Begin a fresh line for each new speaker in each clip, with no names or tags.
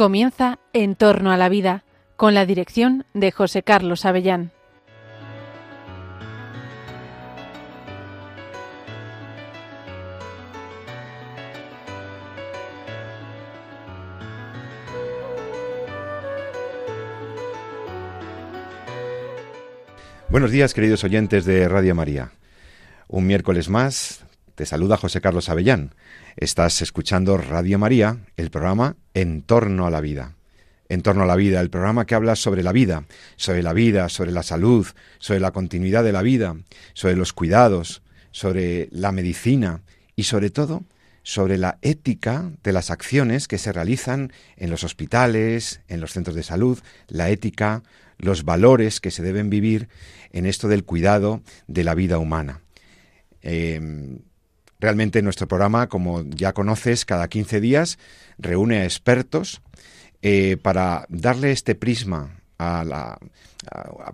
Comienza En torno a la vida, con la dirección de José Carlos Avellán.
Buenos días, queridos oyentes de Radio María. Un miércoles más te saluda José Carlos Avellán. Estás escuchando Radio María, el programa En torno a la vida. En torno a la vida, el programa que habla sobre la vida, sobre la vida, sobre la salud, sobre la continuidad de la vida, sobre los cuidados, sobre la medicina y sobre todo sobre la ética de las acciones que se realizan en los hospitales, en los centros de salud, la ética, los valores que se deben vivir en esto del cuidado de la vida humana. Eh, Realmente nuestro programa, como ya conoces, cada 15 días reúne a expertos eh, para darle este prisma a la,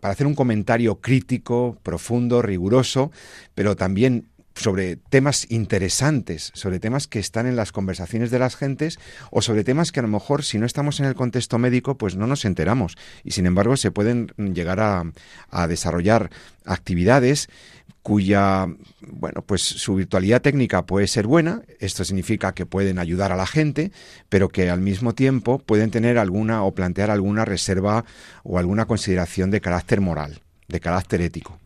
para hacer un comentario crítico, profundo, riguroso, pero también sobre temas interesantes, sobre temas que están en las conversaciones de las gentes o sobre temas que a lo mejor si no estamos en el contexto médico pues no nos enteramos y sin embargo se pueden llegar a, desarrollar actividades cuya, bueno, pues su virtualidad técnica puede ser buena, esto significa que pueden ayudar a la gente, pero que al mismo tiempo pueden tener alguna o plantear alguna reserva o alguna consideración de carácter moral, de carácter ético.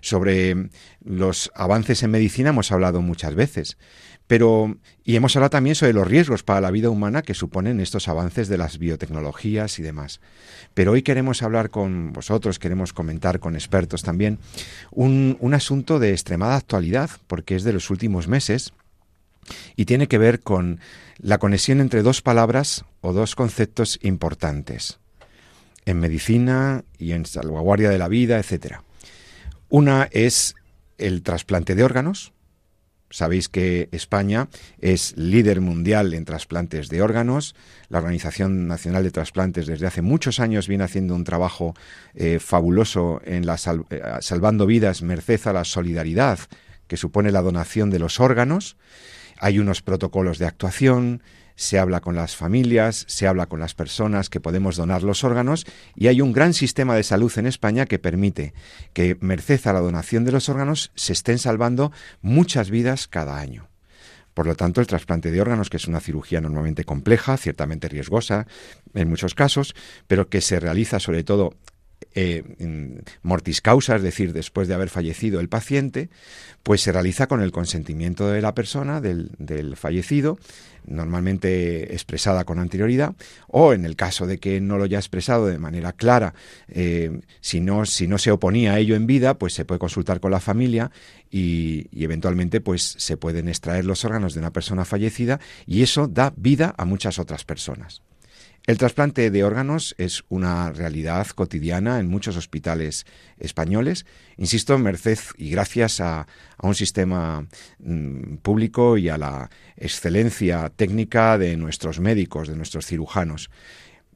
Sobre los avances en medicina hemos hablado muchas veces, pero y hemos hablado también sobre los riesgos para la vida humana que suponen estos avances de las biotecnologías y demás. Pero hoy queremos hablar con vosotros, queremos comentar con expertos también un, un asunto de extremada actualidad, porque es de los últimos meses y tiene que ver con la conexión entre dos palabras o dos conceptos importantes en medicina y en salvaguardia de la vida, etcétera. Una es el trasplante de órganos, Sabéis que España es líder mundial en trasplantes de órganos. La Organización Nacional de Trasplantes desde hace muchos años viene haciendo un trabajo eh, fabuloso en la eh, salvando vidas merced a la solidaridad que supone la donación de los órganos. Hay unos protocolos de actuación, se habla con las familias, se habla con las personas que podemos donar los órganos y hay un gran sistema de salud en España que permite que, merced a la donación de los órganos, se estén salvando muchas vidas cada año. Por lo tanto, el trasplante de órganos, que es una cirugía normalmente compleja, ciertamente riesgosa en muchos casos, pero que se realiza sobre todo eh, mortis causa, es decir, después de haber fallecido el paciente, pues se realiza con el consentimiento de la persona, del, del fallecido, normalmente expresada con anterioridad, o en el caso de que no lo haya expresado de manera clara, eh, si, no, si no se oponía a ello en vida, pues se puede consultar con la familia y, y, eventualmente pues se pueden extraer los órganos de una persona fallecida y eso da vida a muchas otras personas. El trasplante de órganos es una realidad cotidiana en muchos hospitales españoles, insisto, merced y gracias a, un sistema mm, público y a la excelencia técnica de nuestros médicos, de nuestros cirujanos.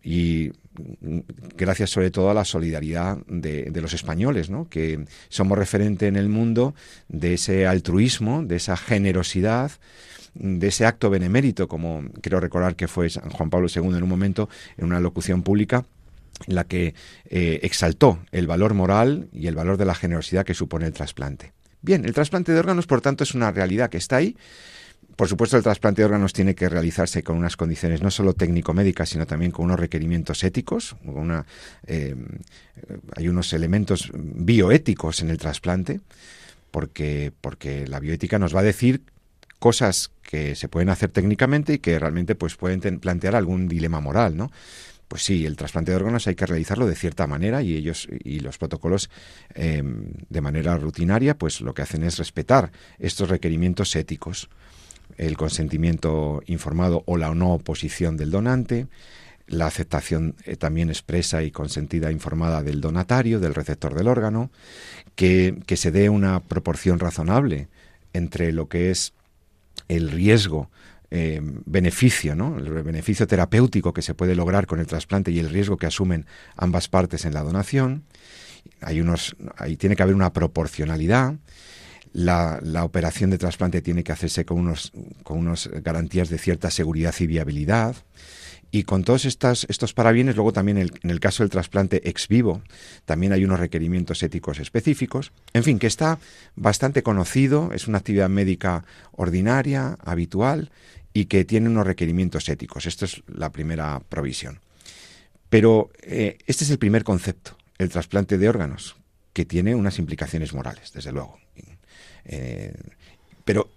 Y mm, gracias sobre todo a la solidaridad de, de los españoles, ¿no? que somos referente en el mundo de ese altruismo, de esa generosidad, de ese acto benemérito, como quiero recordar que fue San Juan Pablo II en un momento, en una locución pública, en la que eh, exaltó el valor moral y el valor de la generosidad que supone el trasplante. Bien, el trasplante de órganos, por tanto, es una realidad que está ahí. Por supuesto, el trasplante de órganos tiene que realizarse con unas condiciones no solo técnico-médicas, sino también con unos requerimientos éticos. Eh, hay unos elementos bioéticos en el trasplante, porque, porque la bioética nos va a decir cosas que se pueden hacer técnicamente y que realmente pues pueden plantear algún dilema moral, ¿no? Pues sí, el trasplante de órganos hay que realizarlo de cierta manera y ellos y los protocolos em, de manera rutinaria pues lo que hacen es respetar estos requerimientos éticos, el consentimiento informado o la no oposición del donante, la aceptación eh, también expresa y consentida informada del donatario, del receptor del órgano, que, que se dé una proporción razonable entre lo que es el riesgo eh, beneficio, ¿no? el beneficio terapéutico que se puede lograr con el trasplante y el riesgo que asumen ambas partes en la donación. Hay unos, ahí tiene que haber una proporcionalidad. La, la, operación de trasplante tiene que hacerse con unos, con unos garantías de cierta seguridad y viabilidad. Y con todos estos, estos parabienes, luego también en el caso del trasplante ex vivo, también hay unos requerimientos éticos específicos. En fin, que está bastante conocido, es una actividad médica ordinaria, habitual, y que tiene unos requerimientos éticos. Esto es la primera provisión. Pero eh, este es el primer concepto, el trasplante de órganos, que tiene unas implicaciones morales, desde luego. Eh, pero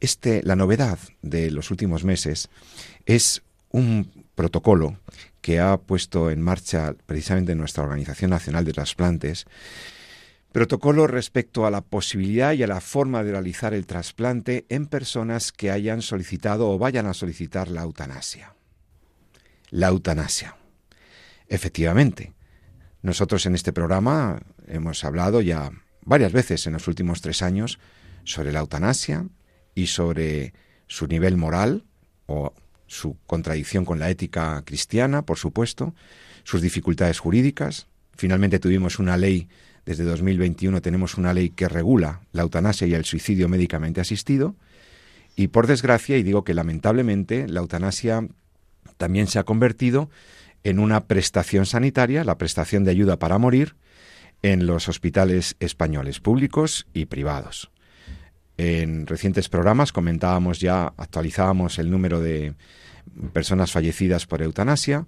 este, la novedad de los últimos meses es un protocolo que ha puesto en marcha precisamente nuestra Organización Nacional de Trasplantes, protocolo respecto a la posibilidad y a la forma de realizar el trasplante en personas que hayan solicitado o vayan a solicitar la eutanasia. La eutanasia. Efectivamente, nosotros en este programa hemos hablado ya varias veces en los últimos tres años sobre la eutanasia y sobre su nivel moral o su contradicción con la ética cristiana, por supuesto, sus dificultades jurídicas. Finalmente tuvimos una ley, desde 2021 tenemos una ley que regula la eutanasia y el suicidio médicamente asistido. Y por desgracia, y digo que lamentablemente, la eutanasia también se ha convertido en una prestación sanitaria, la prestación de ayuda para morir, en los hospitales españoles públicos y privados. En recientes programas comentábamos ya, actualizábamos el número de personas fallecidas por eutanasia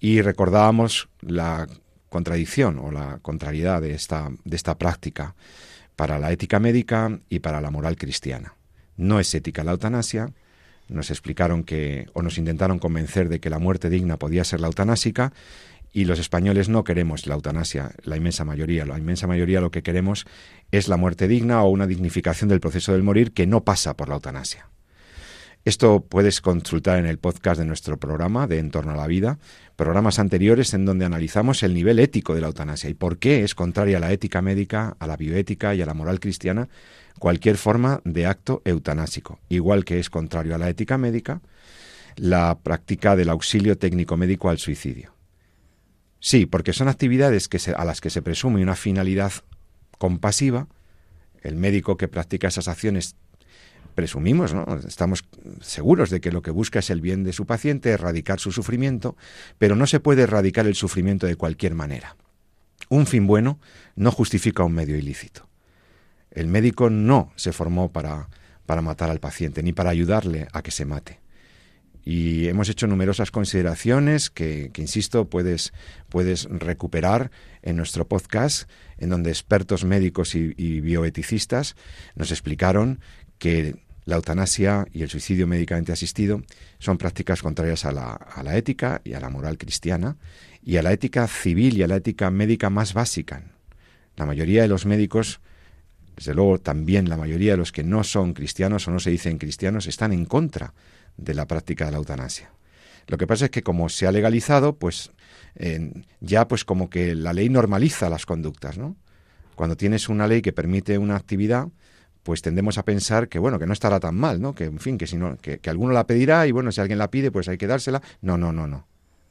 y recordábamos la contradicción o la contrariedad de esta, de esta práctica para la ética médica y para la moral cristiana. No es ética la eutanasia, nos explicaron que o nos intentaron convencer de que la muerte digna podía ser la eutanásica y los españoles no queremos la eutanasia, la inmensa mayoría, la inmensa mayoría lo que queremos es la muerte digna o una dignificación del proceso del morir que no pasa por la eutanasia. Esto puedes consultar en el podcast de nuestro programa de En torno a la vida, programas anteriores en donde analizamos el nivel ético de la eutanasia y por qué es contraria a la ética médica, a la bioética y a la moral cristiana cualquier forma de acto eutanásico, igual que es contrario a la ética médica la práctica del auxilio técnico médico al suicidio. Sí, porque son actividades que a las que se presume una finalidad compasiva. El médico que practica esas acciones presumimos, ¿no? Estamos seguros de que lo que busca es el bien de su paciente, erradicar su sufrimiento, pero no se puede erradicar el sufrimiento de cualquier manera. Un fin bueno no justifica un medio ilícito. El médico no se formó para, para matar al paciente, ni para ayudarle a que se mate. Y hemos hecho numerosas consideraciones que, que, insisto, puedes, puedes recuperar en nuestro podcast, en donde expertos médicos y, y bioeticistas nos explicaron que la eutanasia y el suicidio médicamente asistido son prácticas contrarias a la, a la, ética y a la moral cristiana y a la ética civil y a la ética médica más básica. La mayoría de los médicos, desde luego también la mayoría de los que no son cristianos o no se dicen cristianos, están en contra de la práctica de la eutanasia. Lo que pasa es que como se ha legalizado, pues eh, ya pues como que la ley normaliza las conductas, ¿no? Cuando tienes una ley que permite una actividad, pues tendemos a pensar que bueno, que no estará tan mal, ¿no? Que en fin, que si no, que, que alguno la pedirá y bueno, si alguien la pide, pues hay que dársela. No, no, no, no.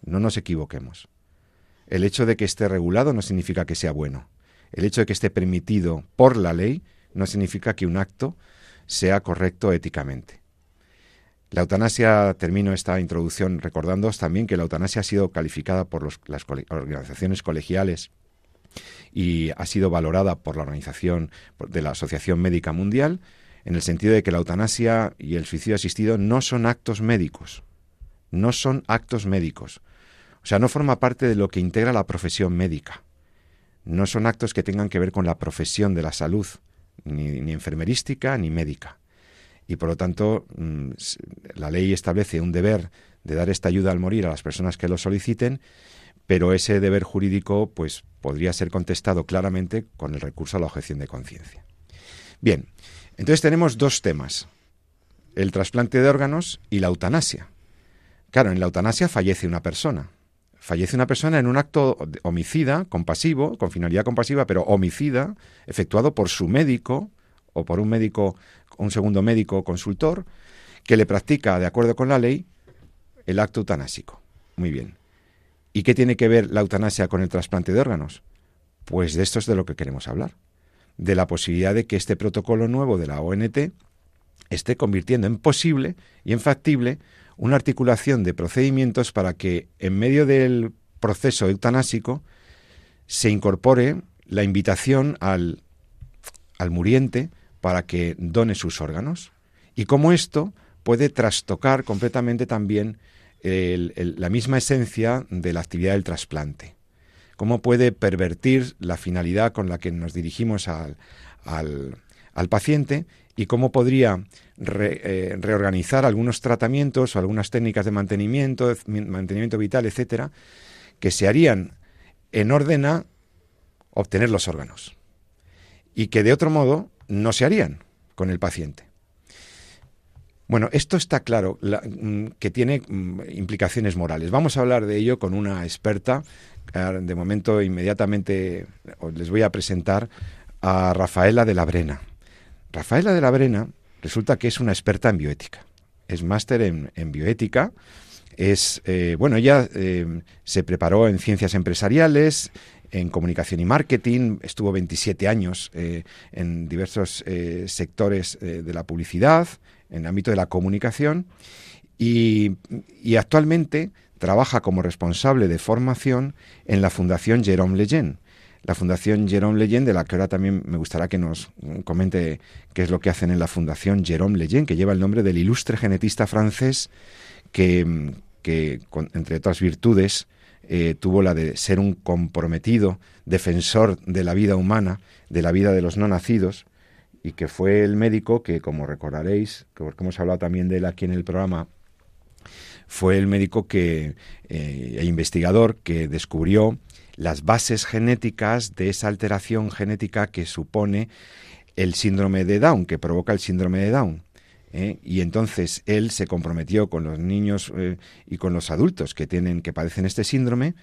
No nos equivoquemos. El hecho de que esté regulado no significa que sea bueno. El hecho de que esté permitido por la ley no significa que un acto sea correcto éticamente. La eutanasia, termino esta introducción recordándoos también que la eutanasia ha sido calificada por las organizaciones colegiales y ha sido valorada por la organización de la Asociación Médica Mundial en el sentido de que la eutanasia y el suicidio asistido no son actos médicos, no son actos médicos. O sea, no forma parte de lo que integra la profesión médica. No son actos que tengan que ver con la profesión de la salud, ni, ni enfermerística ni médica. Y por lo tanto, mm, la ley establece un deber de dar esta ayuda al morir a las personas que lo soliciten pero ese deber jurídico pues podría ser contestado claramente con el recurso a la objeción de conciencia. Bien, entonces tenemos dos temas, el trasplante de órganos y la eutanasia. Claro, en la eutanasia fallece una persona. Fallece una persona en un acto homicida, compasivo, con finalidad compasiva, pero homicida, efectuado por su médico o por un médico, un segundo médico consultor, que le practica, de acuerdo con la ley, el acto eutanásico. Muy bien. ¿Y qué tiene que ver la eutanasia con el trasplante de órganos? Pues de esto es de lo que queremos hablar, de la posibilidad de que este protocolo nuevo de la ONT esté convirtiendo en posible y en factible una articulación de procedimientos para que en medio del proceso eutanásico se incorpore la invitación al, al muriente para que done sus órganos. Y cómo esto puede trastocar completamente también la misma esencia de la actividad del trasplante. Cómo puede pervertir la finalidad con la que nos dirigimos al, al, paciente y cómo podría eh, reorganizar algunos tratamientos o algunas técnicas de mantenimiento, mantenimiento vital, etcétera, que se harían en orden a obtener los órganos y que de otro modo no se harían con el paciente. Bueno, esto está claro mm, que tiene mm, implicaciones morales. Vamos a hablar de ello con una experta. De momento, inmediatamente les voy a presentar a Rafaela de la Brena. Rafaela de la Brena resulta que es una experta en bioética. Es máster en, bioética. Es, eh, bueno, ella eh, se preparó en ciencias empresariales, en comunicación y marketing, estuvo 27 años eh, en diversos sectores de la publicidad, en el ámbito de la comunicación y, actualmente trabaja como responsable de formación en la Fundación Jérôme Lejeune. La Fundación Jérôme Lejeune, de la que ahora también me gustaría que nos comente qué es lo que hacen en la Fundación Jérôme Lejeune, que lleva el nombre del ilustre genetista francés que, entre otras virtudes, eh, tuvo la de ser un comprometido defensor de la vida humana, de la vida de los no nacidos, y que fue el médico que, como recordaréis, porque hemos hablado también de él aquí en el programa, fue el médico que, eh, e investigador que descubrió las bases genéticas de esa alteración genética que supone el síndrome de Down, que provoca el síndrome de Down. ¿eh? Y entonces él se comprometió con los niños eh, y con los adultos que tienen, que padecen este síndrome,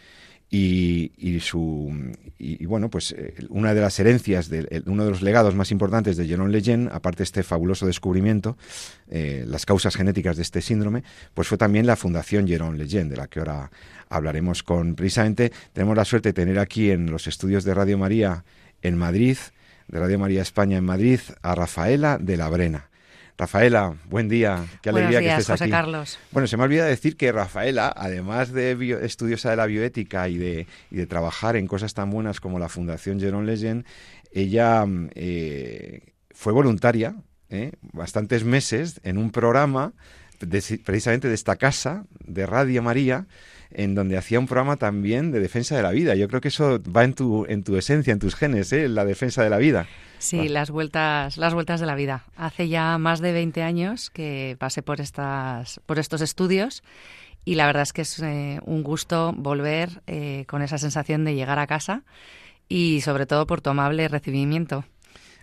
y, su y, bueno pues eh, una de las herencias de uno de los legados más importantes de Jérôme Lejeune aparte de este fabuloso descubrimiento eh, las causas genéticas de este síndrome pues fue también la fundación Jérôme Lejeune de la que ahora hablaremos con precisamente. Tenemos la suerte de tener aquí en los estudios de Radio María en Madrid de Radio María España en Madrid a Rafaela de la Brena Rafaela, buen día.
Qué alegría que estés José Carlos.
Bueno, se me olvida decir que Rafaela, además de estudiosa de la bioética y de, de, trabajar en cosas tan buenas como la Fundación Jerón Leyen, ella eh, fue voluntaria eh, bastantes meses en un programa precisamente de esta casa de Radio María en donde hacía un programa también de defensa de la vida. Yo creo que eso va en tu, en tu esencia, en tus genes, ¿eh? la defensa de la vida.
Sí, las vueltas, las vueltas de la vida. Hace ya más de 20 años que pasé por estas, por estos estudios y la verdad es que es eh, un gusto volver eh, con esa sensación de llegar a casa y sobre todo por tu amable recibimiento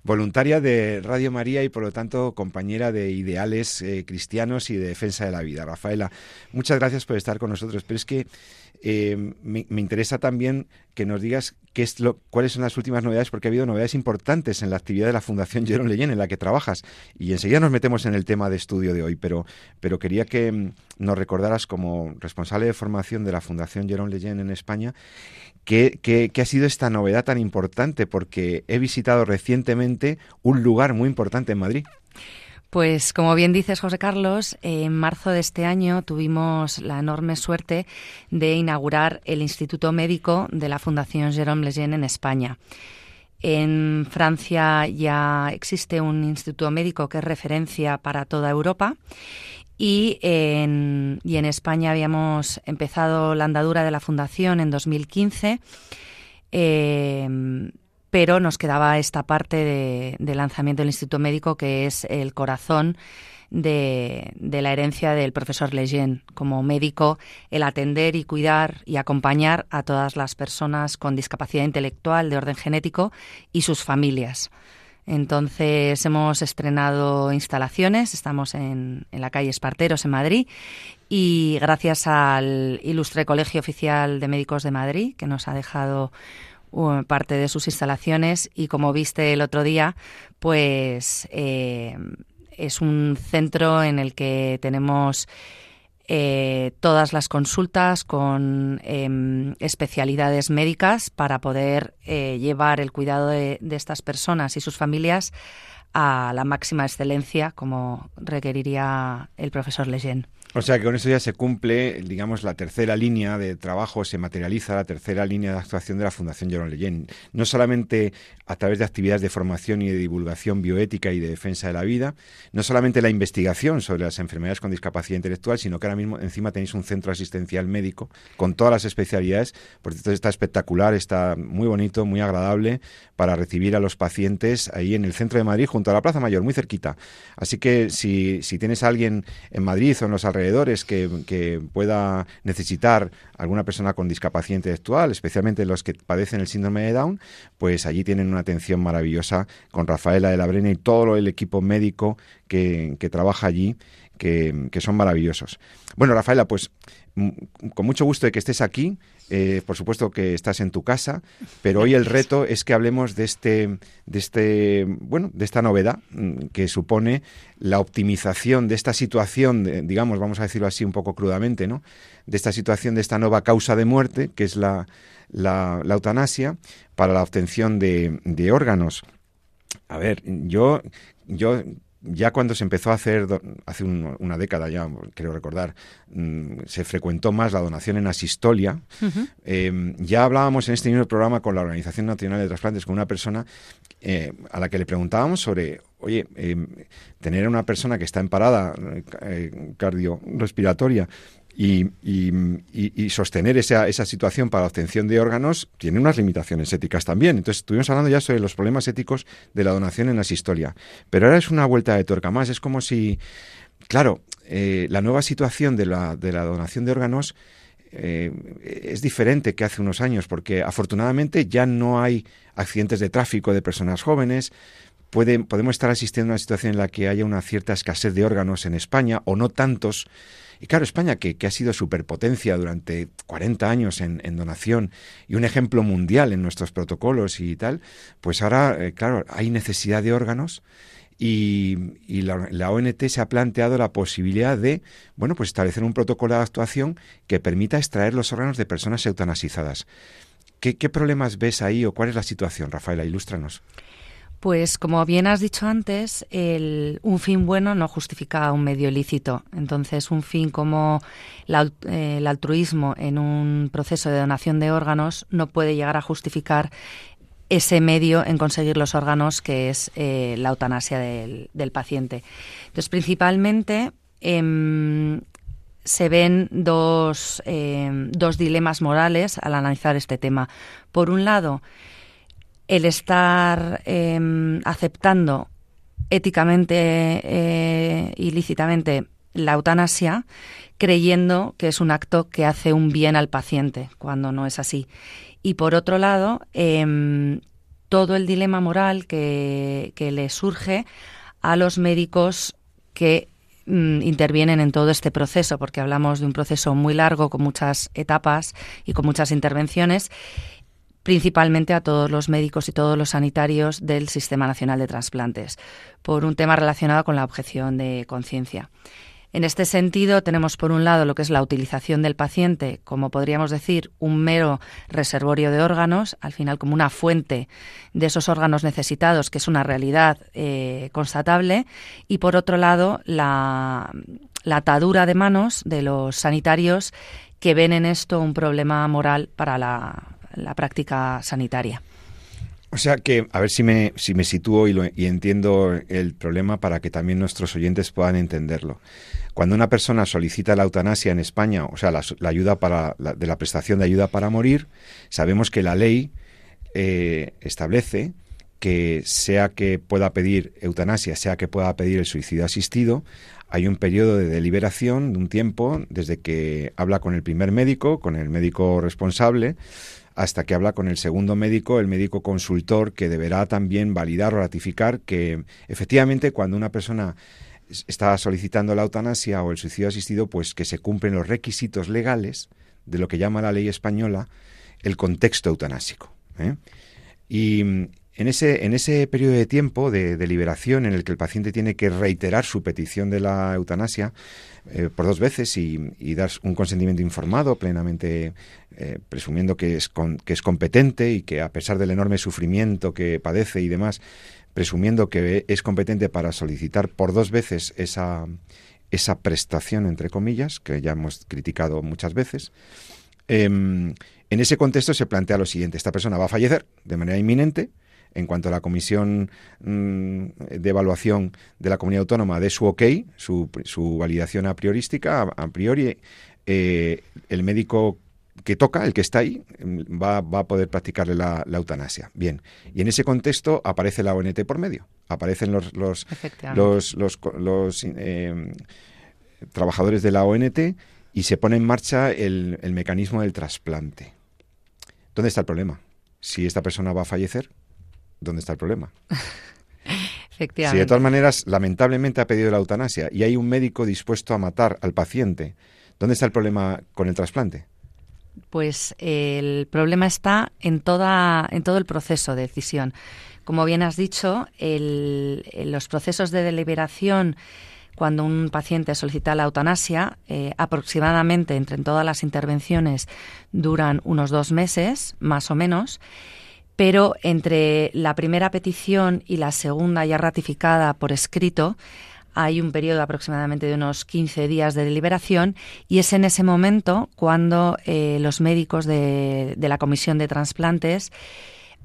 voluntaria de Radio María y por lo tanto compañera de ideales eh, cristianos y de defensa de la vida. Rafaela, muchas gracias por estar con nosotros, pero es que eh, me, interesa también que nos digas qué es lo, cuáles son las últimas novedades, porque ha habido novedades importantes en la actividad de la Fundación Jerón Leyen en la que trabajas. Y enseguida nos metemos en el tema de estudio de hoy, pero, pero quería que mm, nos recordaras como responsable de formación de la Fundación Jerón Leyen en España ¿Qué, ha sido esta novedad tan importante? Porque he visitado recientemente un lugar muy importante en Madrid.
Pues como bien dices, José Carlos, en marzo de este año tuvimos la enorme suerte de inaugurar el Instituto Médico de la Fundación Jérôme Lejeune en España. En Francia ya existe un instituto médico que es referencia para toda Europa y en, y en España habíamos empezado la andadura de la fundación en 2015, eh, pero nos quedaba esta parte de, lanzamiento del Instituto Médico que es el corazón de, la herencia del profesor Lejeune como médico, el atender y cuidar y acompañar a todas las personas con discapacidad intelectual de orden genético y sus familias. Entonces hemos estrenado instalaciones, estamos en, la calle Esparteros en Madrid y gracias al ilustre Colegio Oficial de Médicos de Madrid que nos ha dejado parte de sus instalaciones y como viste el otro día, pues eh, es un centro en el que tenemos eh, todas las consultas con em, especialidades médicas para poder eh, llevar el cuidado de, estas personas y sus familias a la máxima excelencia como requeriría el profesor Lejeune.
O sea que con eso ya se cumple, digamos, la tercera línea de trabajo, se materializa la tercera línea de actuación de la Fundación Jerome Leyen. No solamente a través de actividades de formación y de divulgación bioética y de defensa de la vida, no solamente la investigación sobre las enfermedades con discapacidad intelectual, sino que ahora mismo encima tenéis un centro asistencial médico con todas las especialidades. Por cierto, está espectacular, está muy bonito, muy agradable para recibir a los pacientes ahí en el centro de Madrid, junto a la Plaza Mayor, muy cerquita. Así que si, si tienes a alguien en Madrid o en los alrededores, que, pueda necesitar alguna persona con discapacidad intelectual, especialmente los que padecen el síndrome de Down, pues allí tienen una atención maravillosa con Rafaela de la Brena y todo el equipo médico que, trabaja allí, que, son maravillosos. Bueno, Rafaela, pues con mucho gusto de que estés aquí. Eh, por supuesto que estás en tu casa, pero hoy el reto es que hablemos de este, de este, bueno, de esta novedad mm, que supone la optimización de esta situación, digamos, vamos a decirlo así un poco crudamente, ¿no? De esta situación, de esta nueva causa de muerte, que es la, la, eutanasia, para la obtención de, de órganos. A ver, yo, yo ya cuando se empezó a hacer, hace una década ya, creo recordar, mm, se frecuentó más la donación en asistolia, em, ya hablábamos en este mismo programa con la Organización Nacional de Trasplantes con una persona eh, a la que le preguntábamos sobre, oye, em, tener a una persona que está en parada eh, cardiorrespiratoria y, y, sostener esa, esa, situación para la obtención de órganos tiene unas limitaciones éticas también. Entonces, estuvimos hablando ya sobre los problemas éticos de la donación en la historia. Pero ahora es una vuelta de tuerca más. Es como si, claro, eh, la nueva situación de la, de la donación de órganos eh, es diferente que hace unos años, porque afortunadamente ya no hay accidentes de tráfico de personas jóvenes. podemos estar asistiendo a una situación en la que haya una cierta escasez de órganos en España, o no tantos y claro, España, que, ha sido superpotencia durante 40 años en, donación y un ejemplo mundial en nuestros protocolos y tal, pues ahora, eh, claro, hay necesidad de órganos. Y, la, ONT se ha planteado la posibilidad de, bueno, pues establecer un protocolo de actuación que permita extraer los órganos de personas eutanasizadas. ¿Qué, qué problemas ves ahí o cuál es la situación, Rafaela? Ilústranos.
Pues como bien has dicho antes, un fin bueno no justifica un medio ilícito. Entonces, un fin como eh, el altruismo en un proceso de donación de órganos no puede llegar a justificar ese medio en conseguir los órganos que es eh, la eutanasia del, paciente. Entonces, principalmente em, se ven dos, em, dos dilemas morales al analizar este tema. Por un lado, el estar em, aceptando éticamente e ilícitamente la eutanasia, creyendo que es un acto que hace un bien al paciente, cuando no es así. Y por otro lado, em, todo el dilema moral que, le surge a los médicos que mm, intervienen en todo este proceso, porque hablamos de un proceso muy largo, con muchas etapas y con muchas intervenciones, principalmente a todos los médicos y todos los sanitarios del Sistema Nacional de Transplantes, por un tema relacionado con la objeción de conciencia. En este sentido, tenemos por un lado lo que es la utilización del paciente, como podríamos decir, un mero reservorio de órganos, al final como una fuente de esos órganos necesitados, que es una realidad eh, constatable, y por otro lado, la, la atadura de manos de los sanitarios que ven en esto un problema moral para la, la práctica sanitaria.
O sea que, a ver si me, si me sitúo y, y entiendo el problema para que también nuestros oyentes puedan entenderlo. Cuando una persona solicita la eutanasia en España, o sea, la, ayuda para de la prestación de ayuda para morir, sabemos que la ley eh, establece que sea que pueda pedir eutanasia, sea que pueda pedir el suicidio asistido, hay un periodo de deliberación de un tiempo desde que habla con el primer médico, con el médico responsable, hasta que habla con el segundo médico, el médico consultor, que deberá también validar o ratificar que efectivamente cuando una persona está solicitando la eutanasia o el suicidio asistido, pues que se cumplen los requisitos legales de lo que llama la ley española el contexto eutanásico. ¿eh? Y en ese, en ese periodo de tiempo de deliberación en el que el paciente tiene que reiterar su petición de la eutanasia eh, por dos veces y, dar un consentimiento informado, plenamente eh, presumiendo que es, que es competente y que a pesar del enorme sufrimiento que padece y demás, presumiendo que es competente para solicitar por dos veces esa, esa prestación, entre comillas, que ya hemos criticado muchas veces. Em, en ese contexto se plantea lo siguiente, esta persona va a fallecer de manera inminente, en cuanto a la comisión mm, de evaluación de la comunidad autónoma dé su ok, su, su validación a priorística, a, priori, eh, el médico que toca, el que está ahí, mm, va, va a poder practicarle la, eutanasia. Bien, y en ese contexto aparece la ONT por medio, aparecen los, los, los, eh, trabajadores de la ONT y se pone en marcha el, el mecanismo del trasplante. ¿Dónde está el problema? Si esta persona va a fallecer, ¿dónde está el problema?
Efectivamente.
Si de todas maneras, lamentablemente ha pedido la eutanasia y hay un médico dispuesto a matar al paciente, ¿dónde está el problema con el trasplante?
Pues el problema está en, toda, en todo el proceso de decisión. Como bien has dicho, los procesos de deliberación cuando un paciente solicita la eutanasia, eh, aproximadamente entre todas las intervenciones duran unos dos meses, más o menos, pero entre la primera petición y la segunda ya ratificada por escrito hay un periodo aproximadamente de unos 15 días de deliberación y es en ese momento cuando eh, los médicos de, la Comisión de Transplantes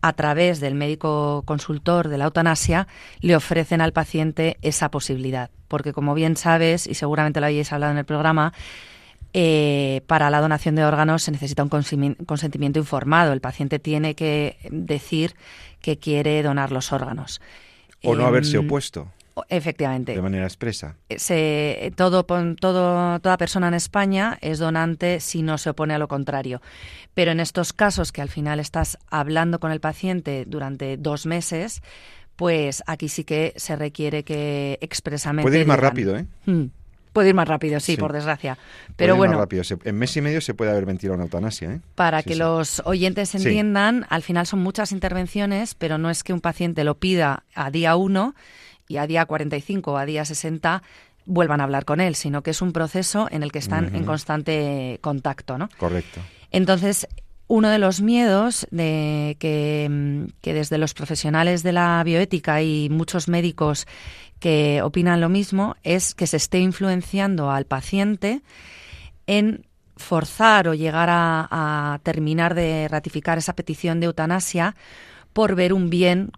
a través del médico consultor de la eutanasia, le ofrecen al paciente esa posibilidad. Porque, como bien sabes, y seguramente lo hayáis hablado en el programa, eh, para la donación de órganos se necesita un consentimiento informado. El paciente tiene que decir que quiere donar los órganos.
O no haberse em, opuesto.
Efectivamente.
De manera expresa.
Eh, se, todo, todo, toda persona en España es donante si no se opone a lo contrario. Pero en estos casos que al final estás hablando con el paciente durante dos meses, pues aquí sí que se requiere que expresamente.
Puede ir más rápido, ¿eh?
Hmm. Puede ir más rápido, sí, por desgracia. Pero bueno, más
rápido. en mes y medio se puede haber ventilado una eutanasia. ¿eh?
Para que los oyentes entiendan, al final son muchas intervenciones, pero no es que un paciente lo pida a día 1 y a día 45 o a día 60 vuelvan a hablar con él, sino que es un proceso en el que están en constante contacto, ¿no?
Correcto.
Entonces, uno de los miedos de que, que, desde los profesionales de la bioética y muchos médicos que opinan lo mismo es que se esté influenciando al paciente en forzar o llegar a, terminar de ratificar esa petición de eutanasia por ver un bien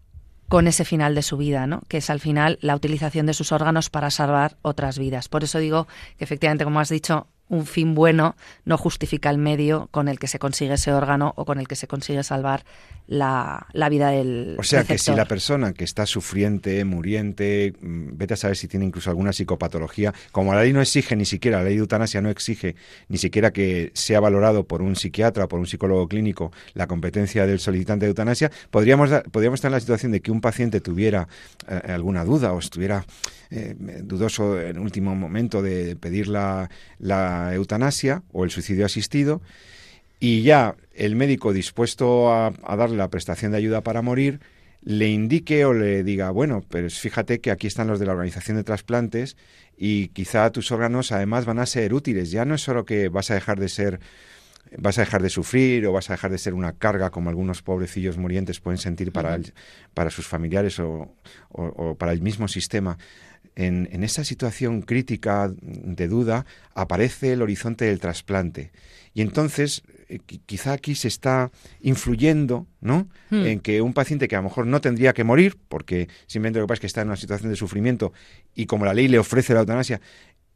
con ese final de su vida, ¿no? que es al final la utilización de sus órganos para salvar otras vidas. Por eso digo que efectivamente, como has dicho, un fin bueno no justifica el medio con el que se consigue ese órgano o con el que se consigue salvar la, vida del.
O sea que si la persona que está sufriente, muriente, mm, vete a saber si tiene incluso alguna psicopatología, como la ley no exige ni siquiera, la ley de eutanasia no exige ni siquiera que sea valorado por un psiquiatra o por un psicólogo clínico la competencia del solicitante de eutanasia, podríamos, podríamos estar en la situación de que un paciente tuviera eh, alguna duda o estuviera eh, dudoso en último momento de pedir la, la eutanasia o el suicidio asistido y ya el médico dispuesto a, darle la prestación de ayuda para morir le indique o le diga, bueno, pero fíjate que aquí están los de la organización de trasplantes y quizá tus órganos además van a ser útiles. Ya no es solo que vas a dejar de ser vas a dejar de sufrir o vas a dejar de ser una carga como algunos pobrecillos murientes pueden sentir para, para sus familiares o, para el mismo sistema, en, esa situación crítica de duda aparece el horizonte del trasplante. Y entonces, quizá aquí se está influyendo, ¿no? Hmm. En que un paciente que a lo mejor no tendría que morir, porque simplemente lo que pasa es que está en una situación de sufrimiento y como la ley le ofrece la eutanasia,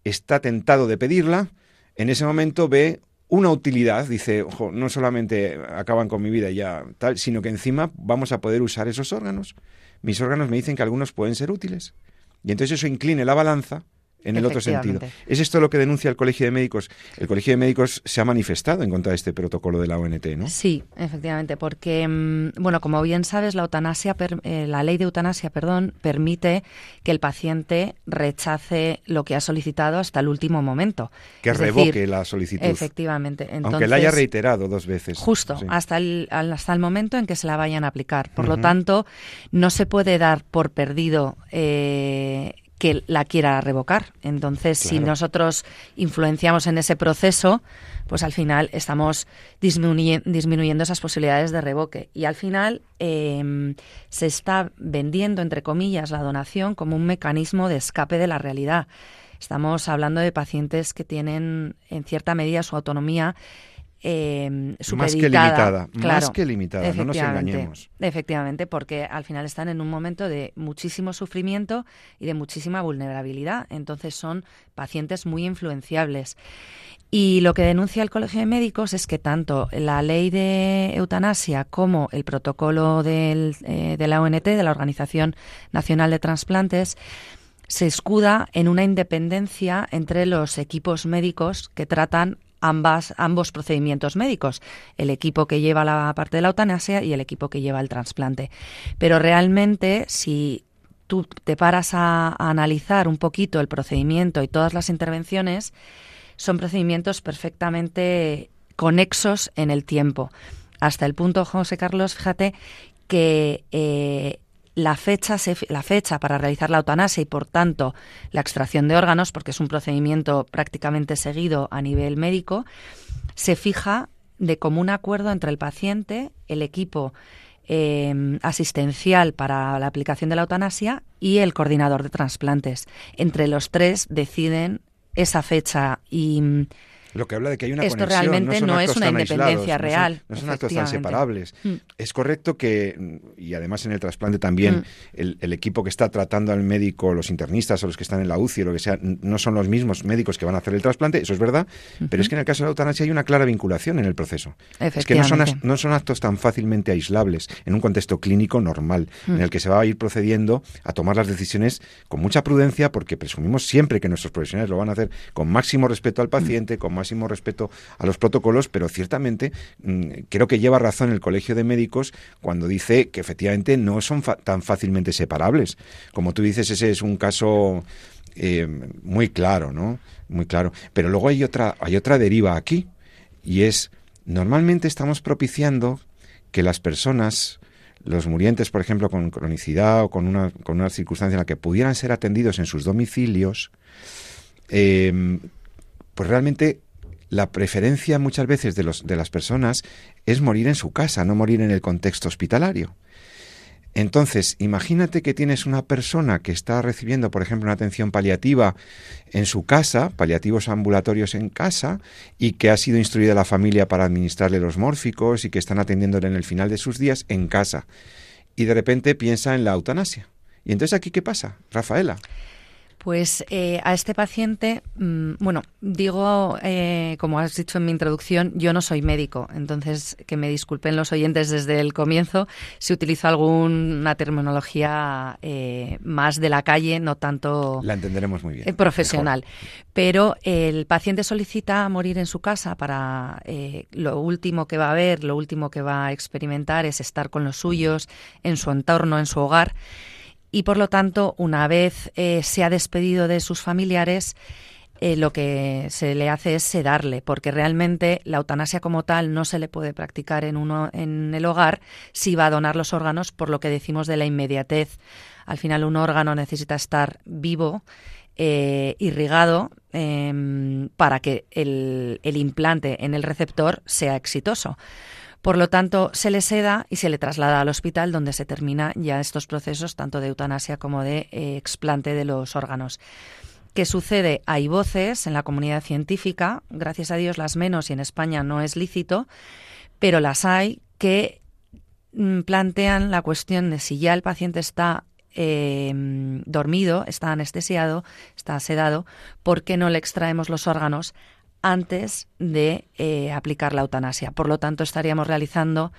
está tentado de pedirla, en ese momento ve una utilidad, dice, ojo, no solamente acaban con mi vida ya tal, sino que encima vamos a poder usar esos órganos. Mis órganos me dicen que algunos pueden ser útiles. Y entonces eso incline la balanza en el otro sentido. ¿Es esto lo que denuncia el Colegio de Médicos? El Colegio de Médicos se ha manifestado en contra de este protocolo de la ONT, ¿no?
Sí, efectivamente, porque, mm, bueno, como bien sabes, la eutanasia, eh, la ley de eutanasia, perdón, permite que el paciente rechace lo que ha solicitado hasta el último momento.
Que revoque la solicitud.
Efectivamente.
Aunque la haya reiterado dos veces.
Justo, hasta, el, hasta el momento en que se la vayan a aplicar. Por lo tanto, no se puede dar por perdido eh, que la quiera revocar. Entonces, si nosotros influenciamos en ese proceso, pues al final estamos disminuyendo esas posibilidades de revoque. Y al final em, se está vendiendo, entre comillas, la donación como un mecanismo de escape de la realidad. Estamos hablando de pacientes que tienen en cierta medida su autonomía eh,
más que limitada, más que limitada, no nos engañemos.
Efectivamente, porque al final están en un momento de muchísimo sufrimiento y de muchísima vulnerabilidad. Entonces son pacientes muy influenciables. Y lo que denuncia el Colegio de Médicos es que tanto la ley de eutanasia como el protocolo del, eh, de la ONT, de la Organización Nacional de Transplantes, se escuda en una independencia entre los equipos médicos que tratan ambas, ambos procedimientos médicos, el equipo que lleva la parte de la eutanasia y el equipo que lleva el trasplante. Pero realmente, si tú te paras a, analizar un poquito el procedimiento y todas las intervenciones, son procedimientos perfectamente conexos en el tiempo. Hasta el punto, José Carlos, fíjate que eh, la fecha, la fecha para realizar la eutanasia y, por tanto, la extracción de órganos, porque es un procedimiento prácticamente seguido a nivel médico, se fija de común acuerdo entre el paciente, el equipo em, asistencial para la aplicación de la eutanasia y el coordinador de trasplantes. Entre los tres deciden esa fecha y
lo que habla de que hay una
Esto
conexión,
realmente no, es una independencia real.
No son, actos tan separables. Mm. Es correcto que, y además en el trasplante también, mm. el, equipo que está tratando al médico, los internistas o los que están en la UCI o lo que sea, no son los mismos médicos que van a hacer el trasplante, eso es verdad, pero es que en el caso de la eutanasia hay una clara vinculación en el proceso. Es que no son, no son actos tan fácilmente aislables en un contexto clínico normal, en el mm. que se va a ir procediendo a tomar las decisiones con mucha prudencia, porque presumimos siempre que nuestros profesionales lo van a hacer con máximo respeto al paciente, con máximo respeto a los protocolos, pero ciertamente mm, creo que lleva razón el Colegio de Médicos cuando dice que efectivamente no son tan fácilmente separables. Como tú dices, ese es un caso eh, muy claro, ¿no? Muy claro. Pero luego hay otra, hay otra deriva aquí, y es, normalmente estamos propiciando que las personas los murientes, por ejemplo, con cronicidad o con una, con una circunstancia en la que pudieran ser atendidos en sus domicilios, eh, pues realmente la preferencia muchas veces de, los, de las personas es morir en su casa, no morir en el contexto hospitalario. Entonces, imagínate que tienes una persona que está recibiendo, por ejemplo, una atención paliativa en su casa, paliativos ambulatorios en casa, y que ha sido instruida la familia para administrarle los mórficos y que están atendiéndole en el final de sus días en casa. Y de repente piensa en la eutanasia. ¿Y entonces aquí qué pasa, Rafaela?
Pues eh, a este paciente, mm, bueno, digo, eh, como has dicho en mi introducción, yo no soy médico, entonces que me disculpen los oyentes desde el comienzo si utilizo alguna terminología eh, más de la calle, no tanto...
La entenderemos muy bien.
profesional. Pero el paciente solicita morir en su casa para lo último que va a ver, lo último que va a experimentar es estar con los suyos, en su entorno, en su hogar y por lo tanto, una vez eh, se ha despedido de sus familiares, eh, lo que se le hace es sedarle, porque realmente la eutanasia como tal no se le puede practicar en, uno, en el hogar si va a donar los órganos, por lo que decimos de la inmediatez. Al final un órgano necesita estar vivo, eh, irrigado, em, para que el, el implante en el receptor sea exitoso. Por lo tanto, se le seda y se le traslada al hospital donde se termina ya estos procesos tanto de eutanasia como de eh, explante de los órganos. ¿Qué sucede? Hay voces en la comunidad científica, gracias a Dios las menos y en España no es lícito, pero las hay que mm, plantean la cuestión de si ya el paciente está em, dormido, está anestesiado, está sedado, ¿por qué no le extraemos los órganos antes de eh, aplicar la eutanasia. Por lo tanto, estaríamos realizando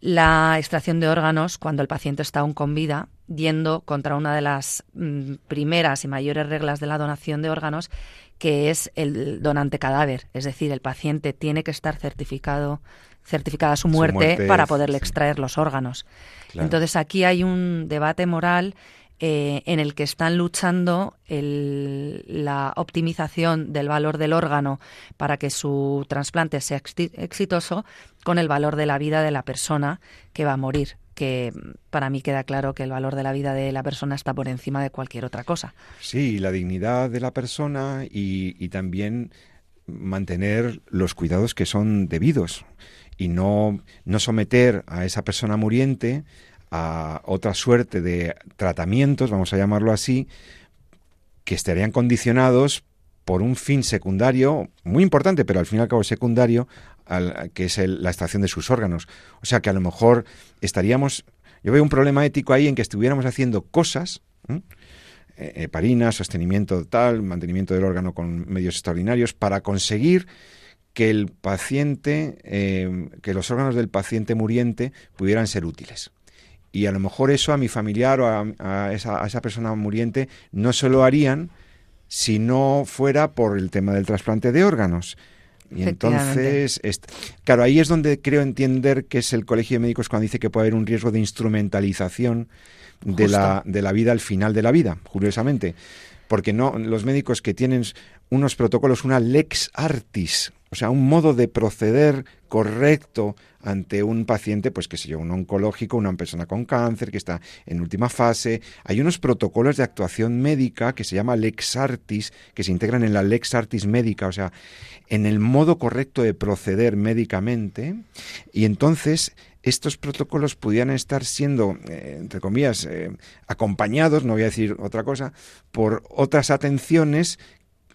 la extracción de órganos cuando el paciente está aún con vida, yendo contra una de las mm, primeras y mayores reglas de la donación de órganos, que es el donante cadáver. Es decir, el paciente tiene que estar certificado, certificada su muerte, para poderle extraer los órganos. Entonces aquí hay un debate moral eh, en el que están luchando la optimización del valor del órgano para que su trasplante sea exitoso con el valor de la vida de la persona que va a morir que para mí queda claro que el valor de la vida de la persona está por encima de cualquier otra cosa.
Sí, la dignidad de la persona y, y también mantener los cuidados que son debidos y no, no someter a esa persona muriente a otra suerte de tratamientos, vamos a llamarlo así, que estarían condicionados por un fin secundario, muy importante, pero al fin y al cabo secundario, que es la extracción de sus órganos. O sea que a lo mejor estaríamos, yo veo un problema ético ahí en que estuviéramos haciendo cosas, eh, heparina, sostenimiento tal, mantenimiento del órgano con medios extraordinarios, para conseguir que el paciente, eh, que los órganos del paciente muriente pudieran ser útiles. Y a lo mejor eso a mi familiar o a, esa, a esa persona muriente no se lo harían si no fuera por el tema del trasplante de órganos. Y entonces, claro, ahí es donde creo entender que es el Colegio de Médicos cuando dice que puede haber un riesgo de instrumentalización de la, de la vida al final de la vida, curiosamente. Porque no, los médicos que tienen unos protocolos, una lex artis, o sea, un modo de proceder correcto ante un paciente, pues que sé yo, un oncológico, una persona con cáncer que está en última fase. Hay unos protocolos de actuación médica que se llama Lex Artis, que se integran en la Lex Artis médica, o sea, en el modo correcto de proceder médicamente. Y entonces estos protocolos pudieran estar siendo, eh, entre comillas, eh, acompañados, no voy a decir otra cosa, por otras atenciones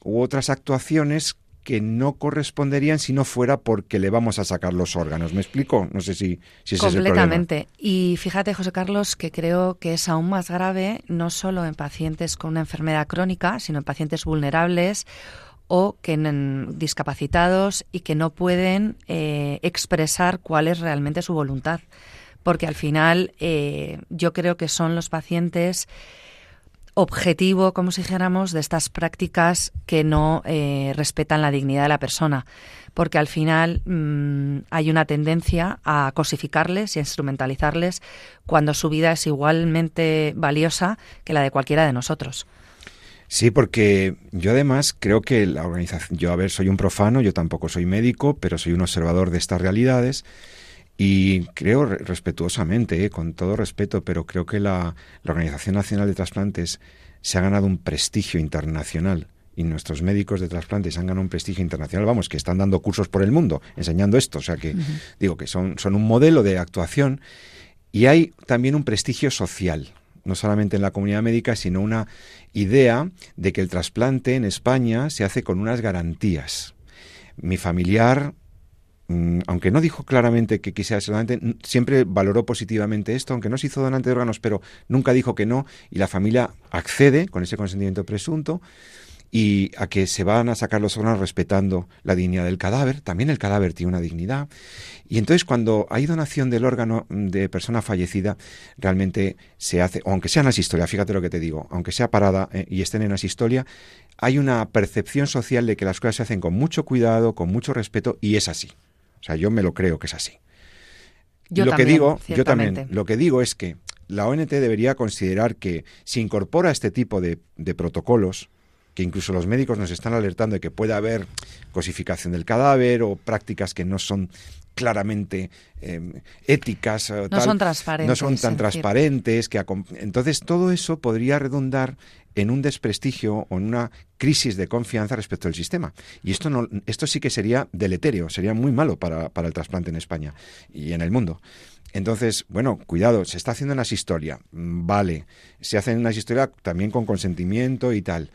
u otras actuaciones que no corresponderían si no fuera porque le vamos a sacar los órganos. ¿Me explico? No sé si, si
Completamente.
Es el
y fíjate, José Carlos, que creo que es aún más grave no solo en pacientes con una enfermedad crónica, sino en pacientes vulnerables o que en, discapacitados y que no pueden eh, expresar cuál es realmente su voluntad. Porque al final eh, yo creo que son los pacientes objetivo, como si dijéramos, de estas prácticas que no eh, respetan la dignidad de la persona, porque al final mm, hay una tendencia a cosificarles y a instrumentalizarles cuando su vida es igualmente valiosa que la de cualquiera de nosotros.
Sí, porque yo además creo que la organización, yo a ver, soy un profano, yo tampoco soy médico, pero soy un observador de estas realidades y creo respetuosamente, eh, con todo respeto, pero creo que la, Organización Nacional de Trasplantes se ha ganado un prestigio internacional y nuestros médicos de trasplantes han ganado un prestigio internacional, vamos, que están dando cursos por el mundo enseñando esto, o sea que digo que son, son un modelo de actuación y hay también un prestigio social, no solamente en la comunidad médica, sino una idea de que el trasplante en España se hace con unas garantías. Mi familiar aunque no dijo claramente que quisiera ser donante, siempre valoró positivamente esto, aunque no se hizo donante de órganos, pero nunca dijo que no, y la familia accede con ese consentimiento presunto y a que se van a sacar los órganos respetando la dignidad del cadáver, también el cadáver tiene una dignidad, y entonces cuando hay donación del órgano de persona fallecida, realmente se hace, aunque sea en asistolia, fíjate lo que te digo, aunque sea parada eh, y estén en asistolia, hay una percepción social de que las cosas se hacen con mucho cuidado, con mucho respeto, y es así. O sea, yo me lo creo que es así.
Yo
lo
también,
que digo, yo también, lo que digo es que la ONT debería considerar que si incorpora este tipo de, de protocolos, que incluso los médicos nos están alertando de que puede haber cosificación del cadáver o prácticas que no son claramente em, éticas.
no son transparentes.
No son tan transparentes. Que entonces todo eso podría redundar en un desprestigio o en una crisis de confianza respecto al sistema. Y esto, no, esto sí que sería deleterio, sería muy malo para, para el trasplante en España y en el mundo. Entonces, bueno, cuidado, se está haciendo una historia, vale, se hacen unas historias también con consentimiento y tal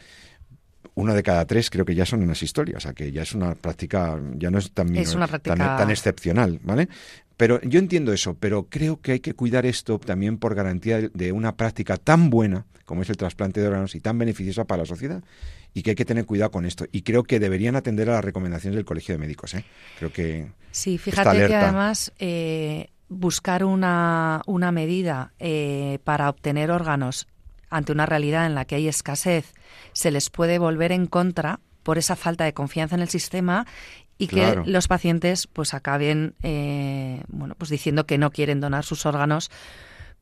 uno de cada tres creo que ya son unas historias, o sea que ya es una práctica, ya no es tan, tan, excepcional, ¿vale? Pero yo entiendo eso, pero creo que hay que cuidar esto también por garantía de una práctica tan buena como es el trasplante de órganos y tan beneficiosa para la sociedad y que hay que tener cuidado con esto. Y creo que deberían atender a las recomendaciones del Colegio de Médicos. ¿eh? Creo que.
Sí, fíjate que además eh, buscar una, una medida eh, para obtener órganos ante una realidad en la que hay escasez, se les puede volver en contra por esa falta de confianza en el sistema y que los pacientes pues acaben eh, bueno pues diciendo que no quieren donar sus órganos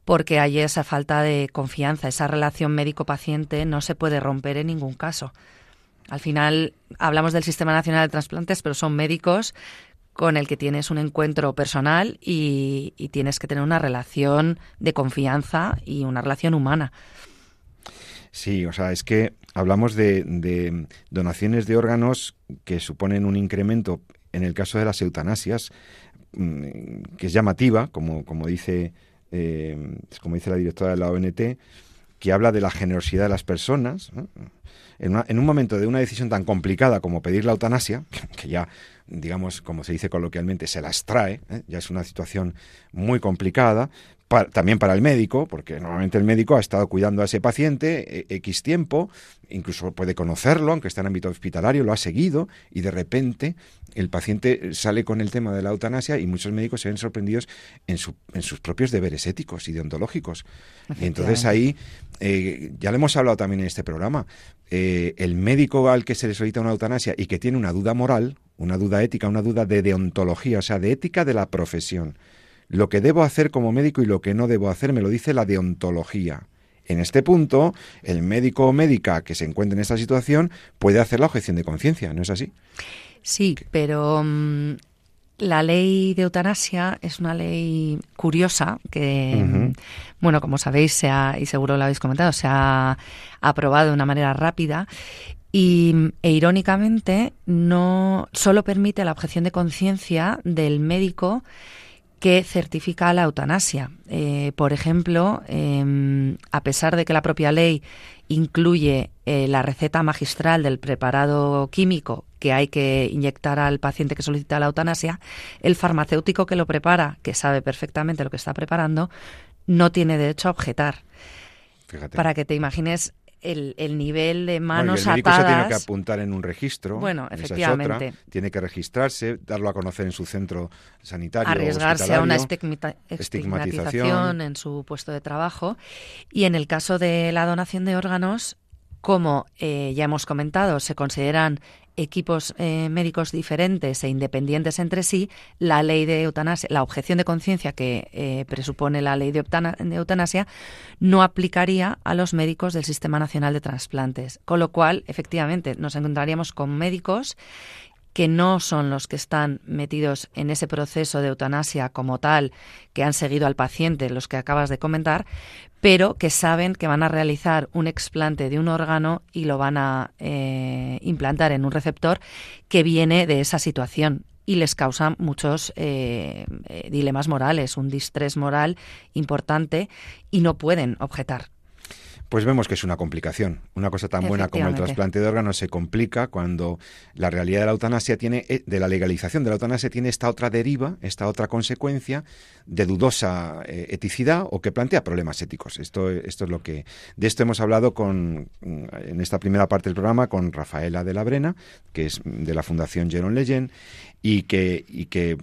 porque hay esa falta de confianza, esa relación médico-paciente no se puede romper en ningún caso. Al final hablamos del Sistema Nacional de Transplantes, pero son médicos con el que tienes un encuentro personal y tienes que tener una relación de confianza y una relación humana.
Sí, o sea, es que hablamos de, donaciones de órganos que suponen un incremento, en el caso de las eutanasias, mm, que es llamativa, como, como dice, eh, como dice la directora de la ONT, que habla de la generosidad de las personas. En, un momento de una decisión tan complicada como pedir la eutanasia, que ya, digamos, como se dice coloquialmente, se las trae, ¿eh? ya es una situación muy complicada, también para el médico, porque normalmente el médico ha estado cuidando a ese paciente e, X tiempo, incluso puede conocerlo, aunque está en ámbito hospitalario, lo ha seguido, y de repente el paciente sale con el tema de la eutanasia y muchos médicos se ven sorprendidos en, en sus propios deberes éticos y deontológicos. Entonces ahí, eh, ya lo hemos hablado también en este programa, eh, el médico al que se le solicita una eutanasia y que tiene una duda moral, una duda ética, una duda de deontología, o sea, de ética de la profesión, lo que debo hacer como médico y lo que no debo hacer me lo dice la deontología. En este punto, el médico o médica que se encuentre en esta situación puede hacer la objeción de conciencia, ¿no es así?
Sí, pero mm, la ley de eutanasia es una ley curiosa que, mm, bueno, como sabéis, se ha, y seguro lo habéis comentado, se ha aprobado de una manera rápida y, e irónicamente no solo permite la objeción de conciencia del médico que certifica la eutanasia. Eh, por ejemplo, em, a pesar de que la propia ley incluye eh, la receta magistral del preparado químico que hay que inyectar al paciente que solicita la eutanasia, el farmacéutico que lo prepara, que sabe perfectamente lo que está preparando, no tiene derecho a objetar. Para que te imagines el, el nivel de manos
bueno,
el médico se
tiene que apuntar en un registro.
Bueno, efectivamente.
Tiene que registrarse, darlo a conocer en su centro sanitario.
Arriesgarse a una estigmatización en su puesto de trabajo. Y en el caso de la donación de órganos, como eh, ya hemos comentado, se consideran equipos eh, médicos diferentes e independientes entre sí, la ley de eutanasia, la objeción de conciencia que eh, presupone la ley de, eutanasia, no aplicaría a los médicos del Sistema Nacional de Transplantes. Con lo cual, efectivamente, nos encontraríamos con médicos que no son los que están metidos en ese proceso de eutanasia como tal, que han seguido al paciente, los que acabas de comentar, pero que saben que van a realizar un explante de un órgano y lo van a eh, implantar en un receptor que viene de esa situación y les causa muchos eh, eh, dilemas morales, un distrés moral importante y no pueden objetar
pues vemos que es una complicación. Una cosa tan buena como el trasplante de órganos se complica cuando la realidad de la eutanasia tiene, eh, de la legalización de la eutanasia tiene esta otra deriva, esta otra consecuencia de dudosa eh, eticidad o que plantea problemas éticos. Esto, esto es lo que, de esto hemos hablado con, en esta primera parte del programa con Rafaela de la Brena, que es de la Fundación Jerón Leyen, y que, y que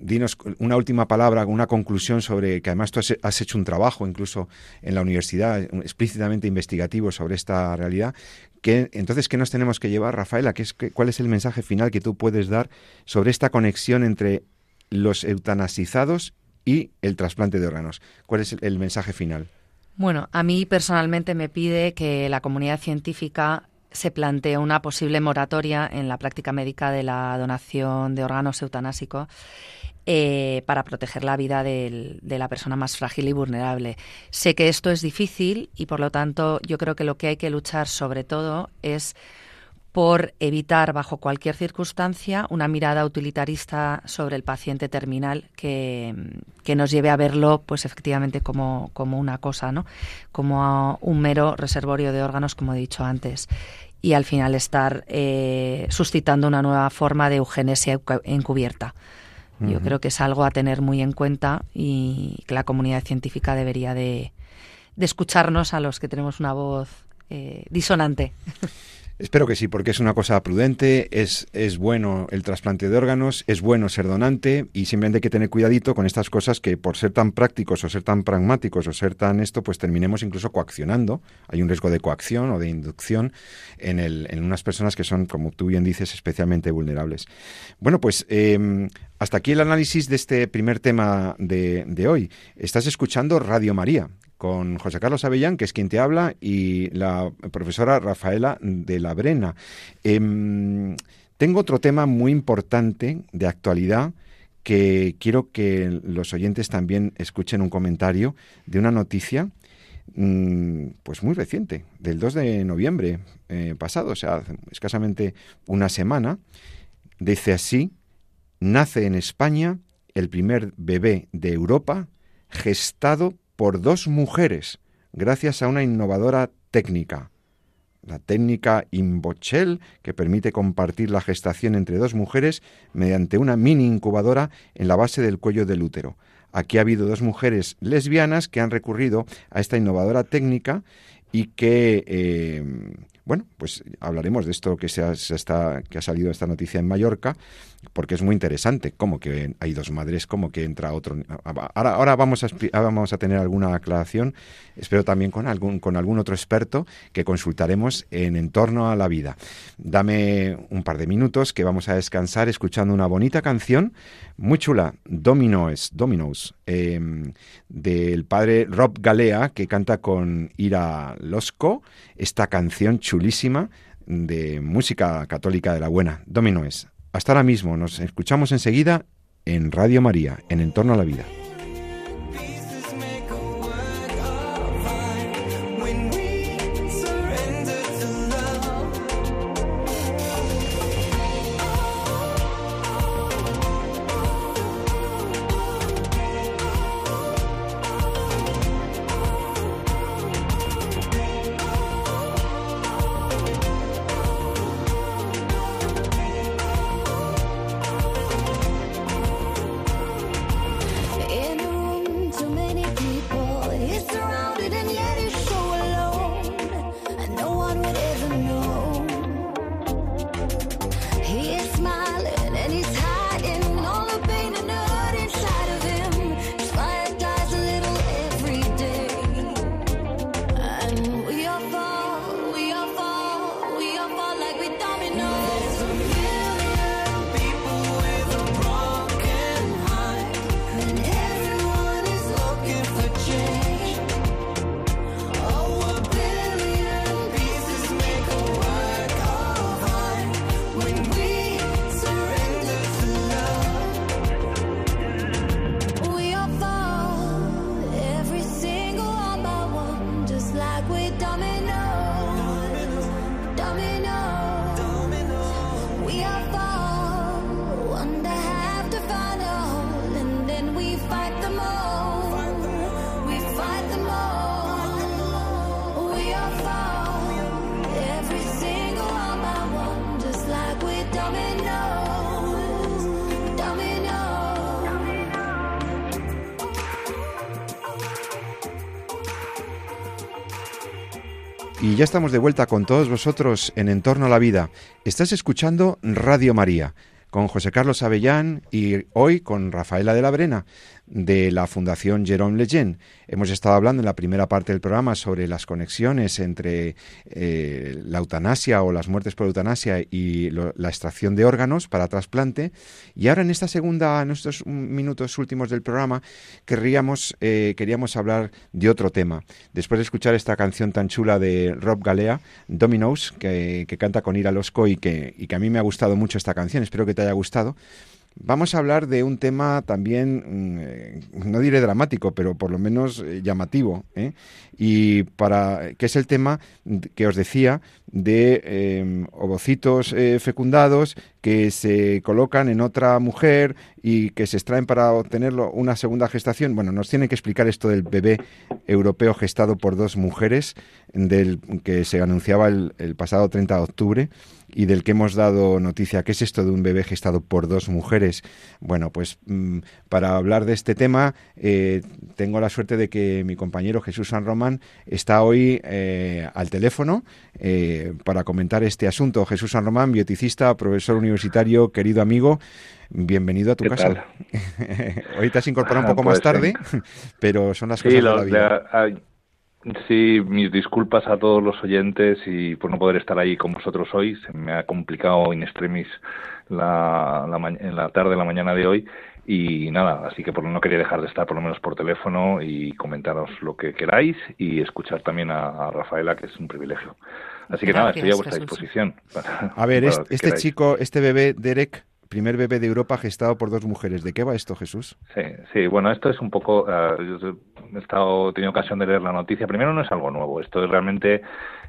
dinos una última palabra, una conclusión sobre que además tú has, hecho un trabajo incluso en la universidad explícitamente investigativo sobre esta realidad. Que, entonces, ¿qué nos tenemos que llevar, Rafaela? ¿Qué es, ¿Cuál es el mensaje final que tú puedes dar sobre esta conexión entre los eutanasizados y el trasplante de órganos? ¿Cuál es el mensaje final?
Bueno, a mí personalmente me pide que la comunidad científica se plantea una posible moratoria en la práctica médica de la donación de órganos eutanásicos eh, para proteger la vida de la persona más frágil y vulnerable. Sé que esto es difícil y, por lo tanto, yo creo que lo que hay que luchar sobre todo es por evitar bajo cualquier circunstancia una mirada utilitarista sobre el paciente terminal que, que nos lleve a verlo pues efectivamente como, como una cosa, ¿no? como un mero reservorio de órganos, como he dicho antes y al final estar eh, suscitando una nueva forma de eugenesia encubierta. Yo creo que es algo a tener muy en cuenta y que la comunidad científica debería de, de escucharnos a los que tenemos una voz eh, disonante.
Espero que sí, porque es una cosa prudente, es, es bueno el trasplante de órganos, es bueno ser donante y simplemente hay que tener cuidadito con estas cosas que por ser tan prácticos o ser tan pragmáticos o ser tan esto, pues terminemos incluso coaccionando. Hay un riesgo de coacción o de inducción en, el, en unas personas que son, como tú bien dices, especialmente vulnerables. Bueno, pues em, hasta aquí el análisis de este primer tema de, de hoy. Estás escuchando Radio María con José Carlos Avellán, que es quien te habla, y la profesora Rafaela de la Brena. Em, tengo otro tema muy importante de actualidad que quiero que los oyentes también escuchen un comentario de una noticia mm, pues muy reciente, del 2 de noviembre eh, pasado, o sea, escasamente una semana, dice así, nace en España el primer bebé de Europa gestado por dos mujeres gracias a una innovadora técnica, la técnica Imbochel, que permite compartir la gestación entre dos mujeres mediante una mini incubadora en la base del cuello del útero. Aquí ha habido dos mujeres lesbianas que han recurrido a esta innovadora técnica y que eh, bueno, pues hablaremos de esto que, se, está, que ha salido esta noticia en Mallorca, porque es muy interesante, como que hay dos madres, como que entra otro. Ahora, ahora vamos, a, vamos a tener alguna aclaración, espero también con algún, con algún otro experto que consultaremos en entorno a la vida. Dame un par de minutos que vamos a descansar escuchando una bonita canción, muy chula, Dominoes, Dominos, em, del padre Rob Galea, que canta con Ira Losco, esta canción de música católica de la buena, Dominoes. Hasta ahora mismo, nos escuchamos enseguida en Radio María, en Entorno a la Vida. Ya estamos de vuelta con todos vosotros en Entorno a la Vida. Estás escuchando Radio María con José Carlos Avellán y hoy con Rafaela de la Brena de la Fundación Jerome Lejeune. Hemos estado hablando en la primera parte del programa sobre las conexiones entre eh, la eutanasia o las muertes por eutanasia y la extracción de órganos para trasplante. Y ahora en esta segunda, en estos minutos últimos del programa, querríamos, eh, queríamos hablar de otro tema. Después de escuchar esta canción tan chula de Rob Galea, Dominoes, que, canta con Ira Losco y que, y que a mí me ha gustado mucho esta canción, espero que te haya gustado. Vamos a hablar de un tema también, mm, eh, no diré dramático, pero por lo menos eh, llamativo, ¿eh? y para que es el tema que os decía de ovocitos fecundados que se colocan en otra mujer y que se extraen para obtenerlo una segunda gestación. Bueno, nos tiene que explicar esto del bebé europeo gestado por dos mujeres, del que se anunciaba el, el pasado 30 de octubre y del que hemos dado noticia. ¿Qué es esto de un bebé gestado por dos mujeres? Bueno, pues mm, para hablar de este tema eh, tengo la suerte de que mi compañero Jesús San Román está hoy eh, al teléfono eh, para comentar este asunto. Jesús San Román, bioticista, profesor universitario, querido amigo. Bienvenido a tu casa. hoy te has incorporado un poco más pues tarde, pero son las cosas de la vida.
Sí, mis disculpas a todos los oyentes y por no poder estar ahí con vosotros hoy. Se me ha complicado in extremis la, en la tarde, la mañana de hoy. Y nada, así que por no quería dejar de estar por lo menos por teléfono y comentaros lo que queráis y escuchar también a, Rafaela, que es un privilegio. Así que nada, estoy a vuestra disposición.
a ver, este chico, este bebé, Derek, primer bebé de Europa gestado por dos mujeres. ¿De qué va esto, Jesús?
Sí, sí, bueno, esto es un poco. Uh, he estado tenido ocasión de leer la noticia. Primero, no es algo nuevo. Esto es realmente.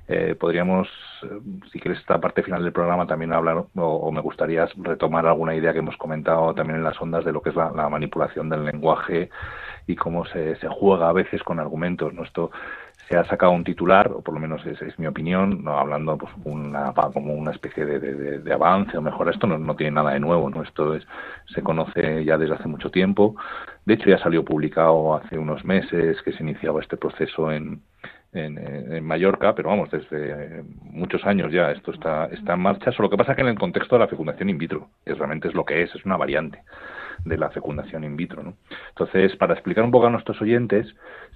Eh, podríamos, eh, si quieres, esta parte final del programa también hablar, o, me gustaría retomar alguna idea que hemos comentado también en las ondas de lo que es la, manipulación del lenguaje y cómo se, se juega a veces con argumentos. ¿no? Esto se ha sacado un titular, o por lo menos es, es mi opinión, no hablando pues una, como una especie de, avance o mejor. Esto no, tiene nada de nuevo, ¿no? Esto es, se conoce ya desde hace mucho tiempo. De hecho, ya salió publicado hace unos meses que se iniciaba este proceso en, en, Mallorca, pero vamos, desde muchos años ya esto está, está en marcha. Solo que pasa que en el contexto de la fecundación in vitro, que realmente es lo que es, es una variante de la fecundación in vitro. ¿no? Entonces, para explicar un poco a nuestros oyentes,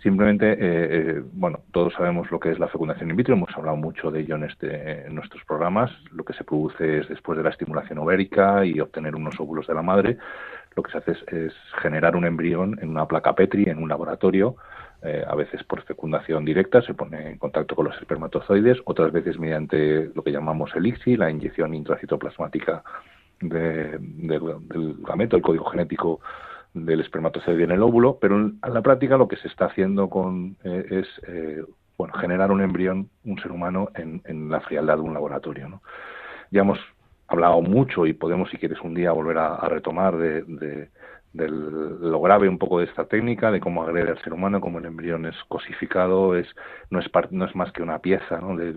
simplemente, eh, eh, bueno, todos sabemos lo que es la fecundación in vitro, hemos hablado mucho de ello en, este, en nuestros programas. Lo que se produce es después de la estimulación ovérica y obtener unos óvulos de la madre, lo que se hace es, generar un embrión en una placa Petri, en un laboratorio, eh, a veces por fecundación directa, se pone en contacto con los espermatozoides, otras veces mediante lo que llamamos el ICSI, la inyección intracitoplasmática del gameto, el código genético del espermatozoide en el óvulo, pero en la práctica lo que se está haciendo con, eh, es eh, bueno, generar un embrión, un ser humano, en, la frialdad de un laboratorio. ¿no? Ya hemos hablado mucho y podemos, si quieres, un día volver a, retomar de, lo grave un poco de esta técnica, de cómo agrede al ser humano, cómo el embrión es cosificado, es, no, es no es más que una pieza ¿no? de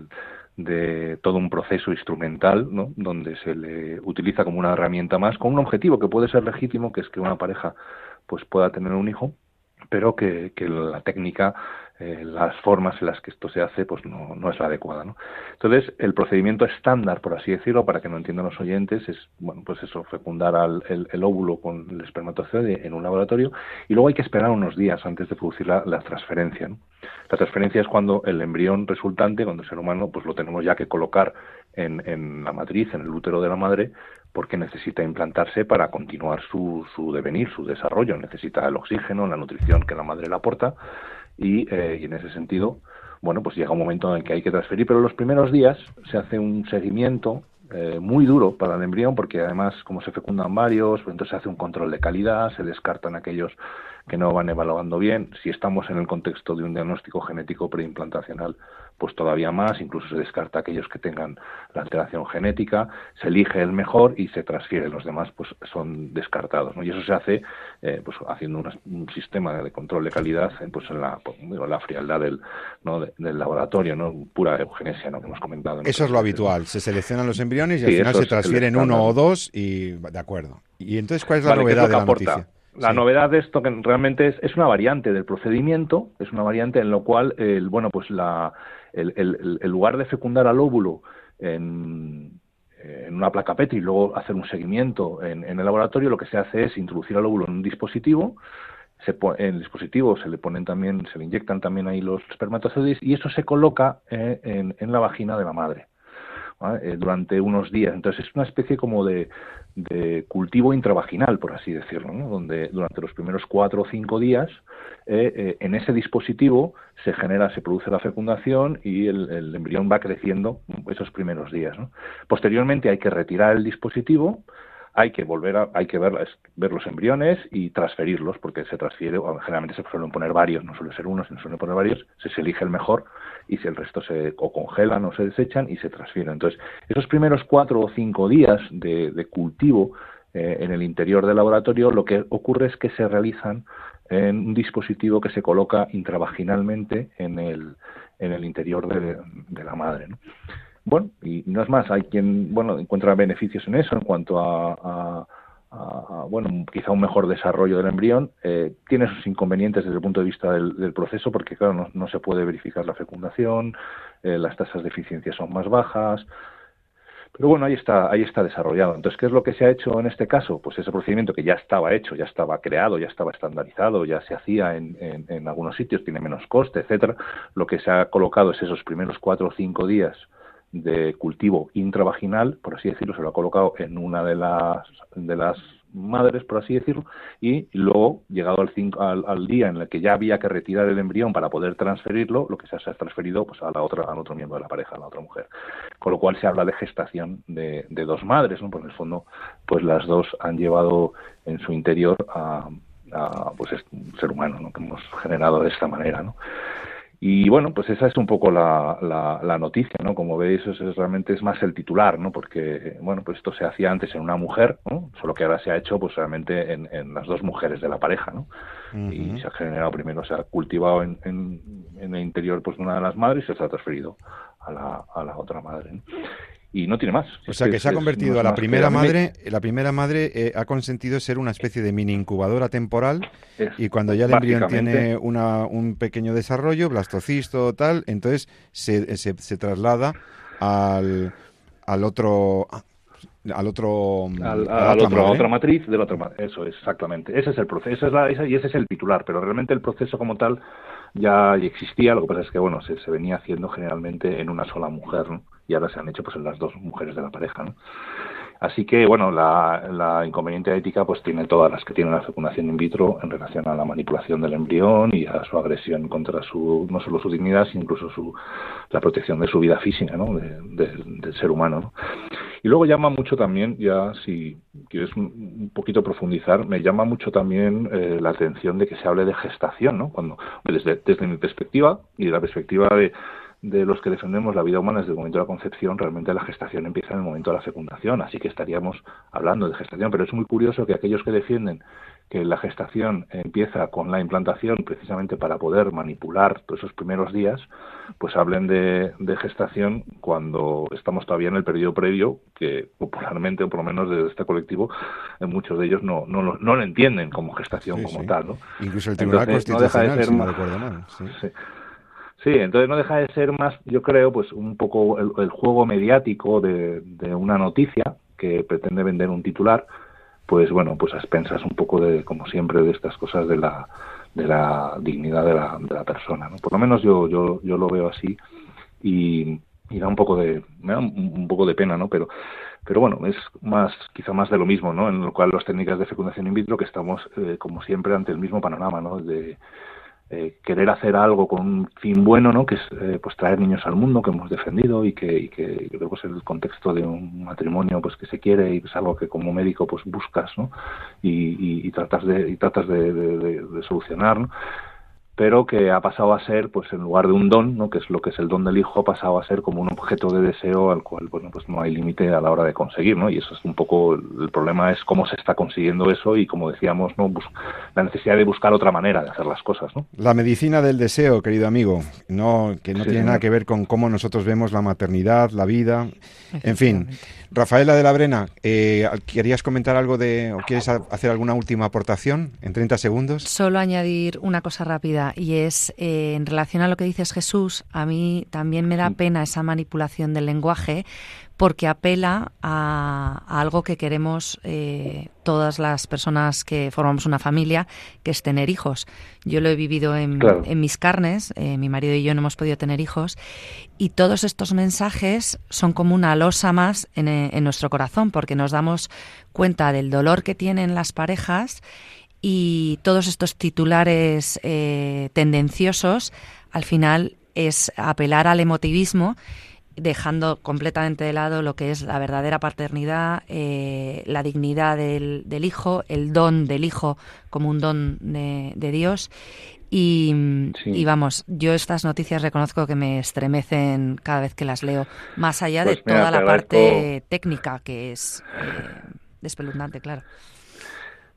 todo un proceso instrumental, ¿no? donde se le utiliza como una herramienta más, con un objetivo que puede ser legítimo, que es que una pareja pues pueda tener un hijo, pero que, que la técnica eh, las formas en las que esto se hace pues no, no es la adecuada ¿no? entonces el procedimiento estándar por así decirlo para que no entiendan los oyentes es bueno pues eso fecundar al, el, óvulo con el espermatozoide en un laboratorio y luego hay que esperar unos días antes de producir la, transferencia ¿no? la transferencia es cuando el embrión resultante cuando el ser humano pues lo tenemos ya que colocar en, en la matriz en el útero de la madre porque necesita implantarse para continuar su, su devenir, su desarrollo. Necesita el oxígeno, la nutrición que la madre le aporta eh, y, en ese sentido, bueno, pues llega un momento en el que hay que transferir, pero los primeros días se hace un seguimiento eh, muy duro para el embrión porque además como se fecundan varios, pues entonces se hace un control de calidad, se descartan aquellos que no van evaluando bien. Si estamos en el contexto de un diagnóstico genético preimplantacional, pues todavía más, incluso se descarta aquellos que tengan la alteración genética, se elige el mejor y se transfiere, los demás pues son descartados, ¿no? Y eso se hace eh, pues haciendo un sistema de control de calidad pues en la, pues, la frialdad del, ¿no? del laboratorio, ¿no? Pura eugenesia, ¿no? Que hemos comentado.
Eso es lo habitual, se seleccionan los embriones y al final se transfieren uno o dos y de acuerdo. Y entonces, ¿cuál es la novedad de la noticia?
La novedad de esto que realmente es, es una variante del procedimiento, es una variante en lo cual, el, bueno, pues la, el, el, lugar de fecundar al óvulo en, una placa Petri y luego hacer un seguimiento en, el laboratorio, lo que se hace es introducir al óvulo en un dispositivo. Se en el dispositivo se le ponen también, se le inyectan también ahí los espermatozoides y eso se coloca eh, en, en la vagina de la madre. Eh, durante unos días. Entonces es una especie como de, cultivo intravaginal, por así decirlo, ¿no? donde durante los primeros cuatro o cinco días eh, eh, en ese dispositivo se genera, se produce la fecundación y el, embrión va creciendo esos primeros días. Posteriormente hay que retirar el dispositivo, hay que volver a, hay que ver, ver los embriones y transferirlos, porque se transfiere, generalmente se suelen poner varios, no suele ser uno, sino suelen poner varios, se, elige el mejor y si el resto se o congelan o se desechan y se transfieren. Entonces, esos primeros cuatro o cinco días de, cultivo eh, en el interior del laboratorio, lo que ocurre es que se realizan en un dispositivo que se coloca intravaginalmente en el, en el interior de, la madre. Bueno, y no es más, hay quien bueno encuentra beneficios en eso en cuanto a, bueno, quizá un mejor desarrollo del embrión. Eh, tiene sus inconvenientes desde el punto de vista del, proceso, porque claro, no, se puede verificar la fecundación, eh, las tasas de eficiencia son más bajas. Pero bueno, ahí está, ahí está desarrollado. Entonces, ¿qué es lo que se ha hecho en este caso? Pues ese procedimiento que ya estaba hecho, ya estaba creado, ya estaba estandarizado, ya se hacía en, en, en algunos sitios, tiene menos coste, etcétera. Lo que se ha colocado es esos primeros cuatro o cinco días de cultivo intravaginal, por así decirlo, se lo ha colocado en una de las, de las madres, por así decirlo, y luego, llegado al, cinco, al, día en el que ya había que retirar el embrión para poder transferirlo, lo que se ha transferido pues, a la otra, al otro miembro de la pareja, a la otra mujer. Con lo cual se habla de gestación de, de dos madres, ¿no? Porque en el fondo, pues las dos han llevado en su interior a, a pues, un ser humano, ¿no? Que hemos generado de esta manera, ¿no? Y bueno, pues esa es un poco la, la, noticia, ¿no? Como veis, es, realmente es más el titular, ¿no? Porque, bueno, pues esto se hacía antes en una mujer, ¿no? Solo que ahora se ha hecho, pues realmente en, en las dos mujeres de la pareja, ¿no? Y se ha generado primero, se ha cultivado en, en, en, el interior, pues, de una de las madres y se ha transferido a la, a la otra madre, ¿no? Y no tiene más.
O sea que se ha convertido a la primera madre, la primera madre eh, ha consentido ser una especie de mini incubadora temporal y cuando ya el embrión tiene una, un pequeño desarrollo, blastocisto tal, entonces se, se, traslada al, al otro al otro
al, a, otra matriz de la otra eso es exactamente ese es el proceso es la, y ese es el titular pero realmente el proceso como tal ya existía lo que pasa es que bueno se, se venía haciendo generalmente en una sola mujer ¿no? Y ahora se han hecho pues las dos mujeres de la pareja. ¿no? Así que, bueno, la, la, inconveniente ética pues tiene todas las que tiene la fecundación in vitro en relación a la manipulación del embrión y a su agresión contra su, no solo su dignidad, sino incluso su, la protección de su vida física, ¿no? del ser humano, ¿no? Y luego llama mucho también, ya si quieres un, poquito profundizar, me llama mucho también eh, la atención de que se hable de gestación, ¿no? Cuando, desde, desde mi perspectiva y de la perspectiva de de los que defendemos la vida humana desde el momento de la concepción, realmente la gestación empieza en el momento de la fecundación, así que estaríamos hablando de gestación, pero es muy curioso que aquellos que defienden que la gestación empieza con la implantación precisamente para poder manipular todos esos primeros días, pues hablen de, gestación cuando estamos todavía en el periodo previo, que popularmente, o por lo menos desde este colectivo, muchos de ellos no, no, lo, no lo entienden como gestación como tal. ¿no?
Incluso el Tribunal Constitucional, no deja
Sí. Sí, entonces no deja de ser más, yo creo, pues un poco el, juego mediático de, una noticia que pretende vender un titular, pues bueno, pues a expensas un poco de, como siempre, de estas cosas de la, de la dignidad de la, de la persona, ¿no? Por lo menos yo, yo, yo lo veo así y, da un poco de, me da un, poco de pena, ¿no? Pero, pero bueno, es más, quizá más de lo mismo, ¿no? En lo cual las técnicas de fecundación in vitro que estamos, eh, como siempre, ante el mismo panorama, ¿no? De, eh, querer hacer algo con un fin bueno, ¿no? Que es eh, pues traer niños al mundo que hemos defendido y que, y que que es el contexto de un matrimonio pues que se quiere y es algo que como médico pues buscas, ¿no? Y, y, tratas de y tratas de, de, de solucionar, ¿no? Pero que ha pasado a ser, pues en lugar de un don, ¿no? que es lo que es el don del hijo, ha pasado a ser como un objeto de deseo al cual, bueno, pues no hay límite a la hora de conseguir, ¿no? Y eso es un poco, el problema es cómo se está consiguiendo eso y, como decíamos, ¿no? la necesidad de buscar otra manera de hacer las cosas, ¿no?
La medicina del deseo, querido amigo, no, que no tiene nada que ver con cómo nosotros vemos la maternidad, la vida, en fin. Rafaela de la Brena, eh, ¿querías comentar algo de, o quieres hacer alguna última aportación en 30 segundos?
Solo añadir una cosa rápida y es eh, en relación a lo que dices Jesús, a mí también me da mm. pena esa manipulación del lenguaje porque apela a, algo que queremos eh, todas las personas que formamos una familia, que es tener hijos. Yo lo he vivido en, mis carnes, eh, mi marido y yo no hemos podido tener hijos, y todos estos mensajes son como una losa más en, en nuestro corazón, porque nos damos cuenta del dolor que tienen las parejas y todos estos titulares eh, tendenciosos al final es apelar al emotivismo dejando completamente de lado lo que es la verdadera paternidad, eh, la dignidad del, hijo, el don del hijo como un don de, Dios. Y, vamos, yo estas noticias reconozco que me estremecen cada vez que las leo, más allá de pues toda la parte técnica que es eh, claro.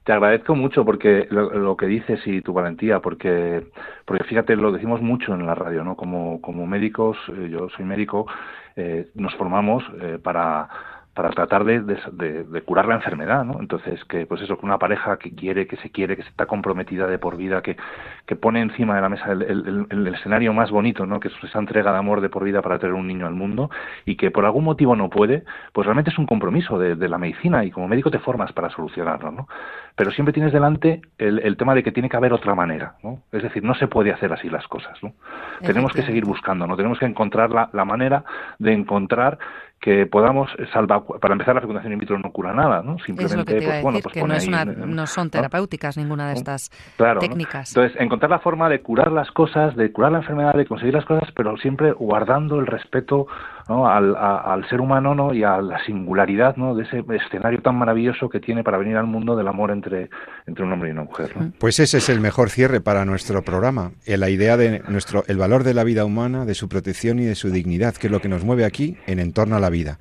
Te agradezco mucho porque lo, que dices y tu valentía, porque porque fíjate, lo decimos mucho en la radio, ¿no? Como, como médicos, eh, yo soy médico, eh, nos formamos eh, para para tratar de, de, curar la enfermedad, ¿no? Entonces, que pues eso, que una pareja que quiere, que se quiere, que se está comprometida de por vida, que, que pone encima de la mesa el, el, escenario más bonito, ¿no? Que es esa entrega de amor de por vida para traer un niño al mundo y que por algún motivo no puede, pues realmente es un compromiso de, de la medicina y como médico te formas para solucionarlo, ¿no? Pero siempre tienes delante el, el tema de que tiene que haber otra manera, ¿no? Es decir, no se puede hacer así las cosas, ¿no? Tenemos que seguir buscando, ¿no? Tenemos que encontrar la, la manera de encontrar que podamos salvar, para empezar la fecundación in vitro no cura nada, ¿no?
Simplemente, pues, bueno, pues que no, son terapéuticas ninguna de estas técnicas.
Entonces, encontrar la forma de curar las cosas, de curar la enfermedad, de conseguir las cosas, pero siempre guardando el respeto al, ser humano ¿no? y a la singularidad ¿no? de ese escenario tan maravilloso que tiene para venir al mundo del amor entre, entre un hombre y una mujer.
Pues ese es el mejor cierre para nuestro programa, eh, la idea de nuestro, el valor de la vida humana, de su protección y de su dignidad, que es lo que nos mueve aquí en entorno a la vida.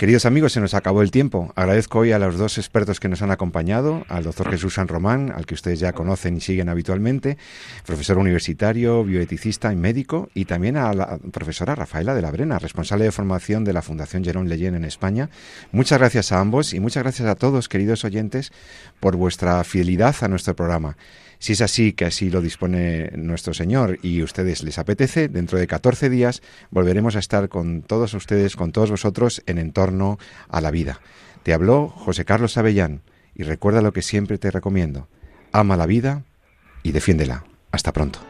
Queridos amigos, se nos acabó el tiempo. Agradezco hoy a los dos expertos que nos han acompañado, al doctor Jesús San Román, al que ustedes ya conocen y siguen habitualmente, profesor universitario, bioeticista y médico, y también a la profesora Rafaela de la Brena, de formación de la Fundación Jerón Leyen en España. Muchas gracias a ambos y muchas gracias a todos, queridos oyentes, por vuestra fidelidad a nuestro programa. Si es así, que así lo dispone nuestro Señor y ustedes les apetece, dentro de 14 días volveremos a estar con todos ustedes, con todos vosotros, en entorno a la vida. Te habló José Carlos Avellán y recuerda lo que siempre te recomiendo. Ama la vida y defiéndela. Hasta pronto.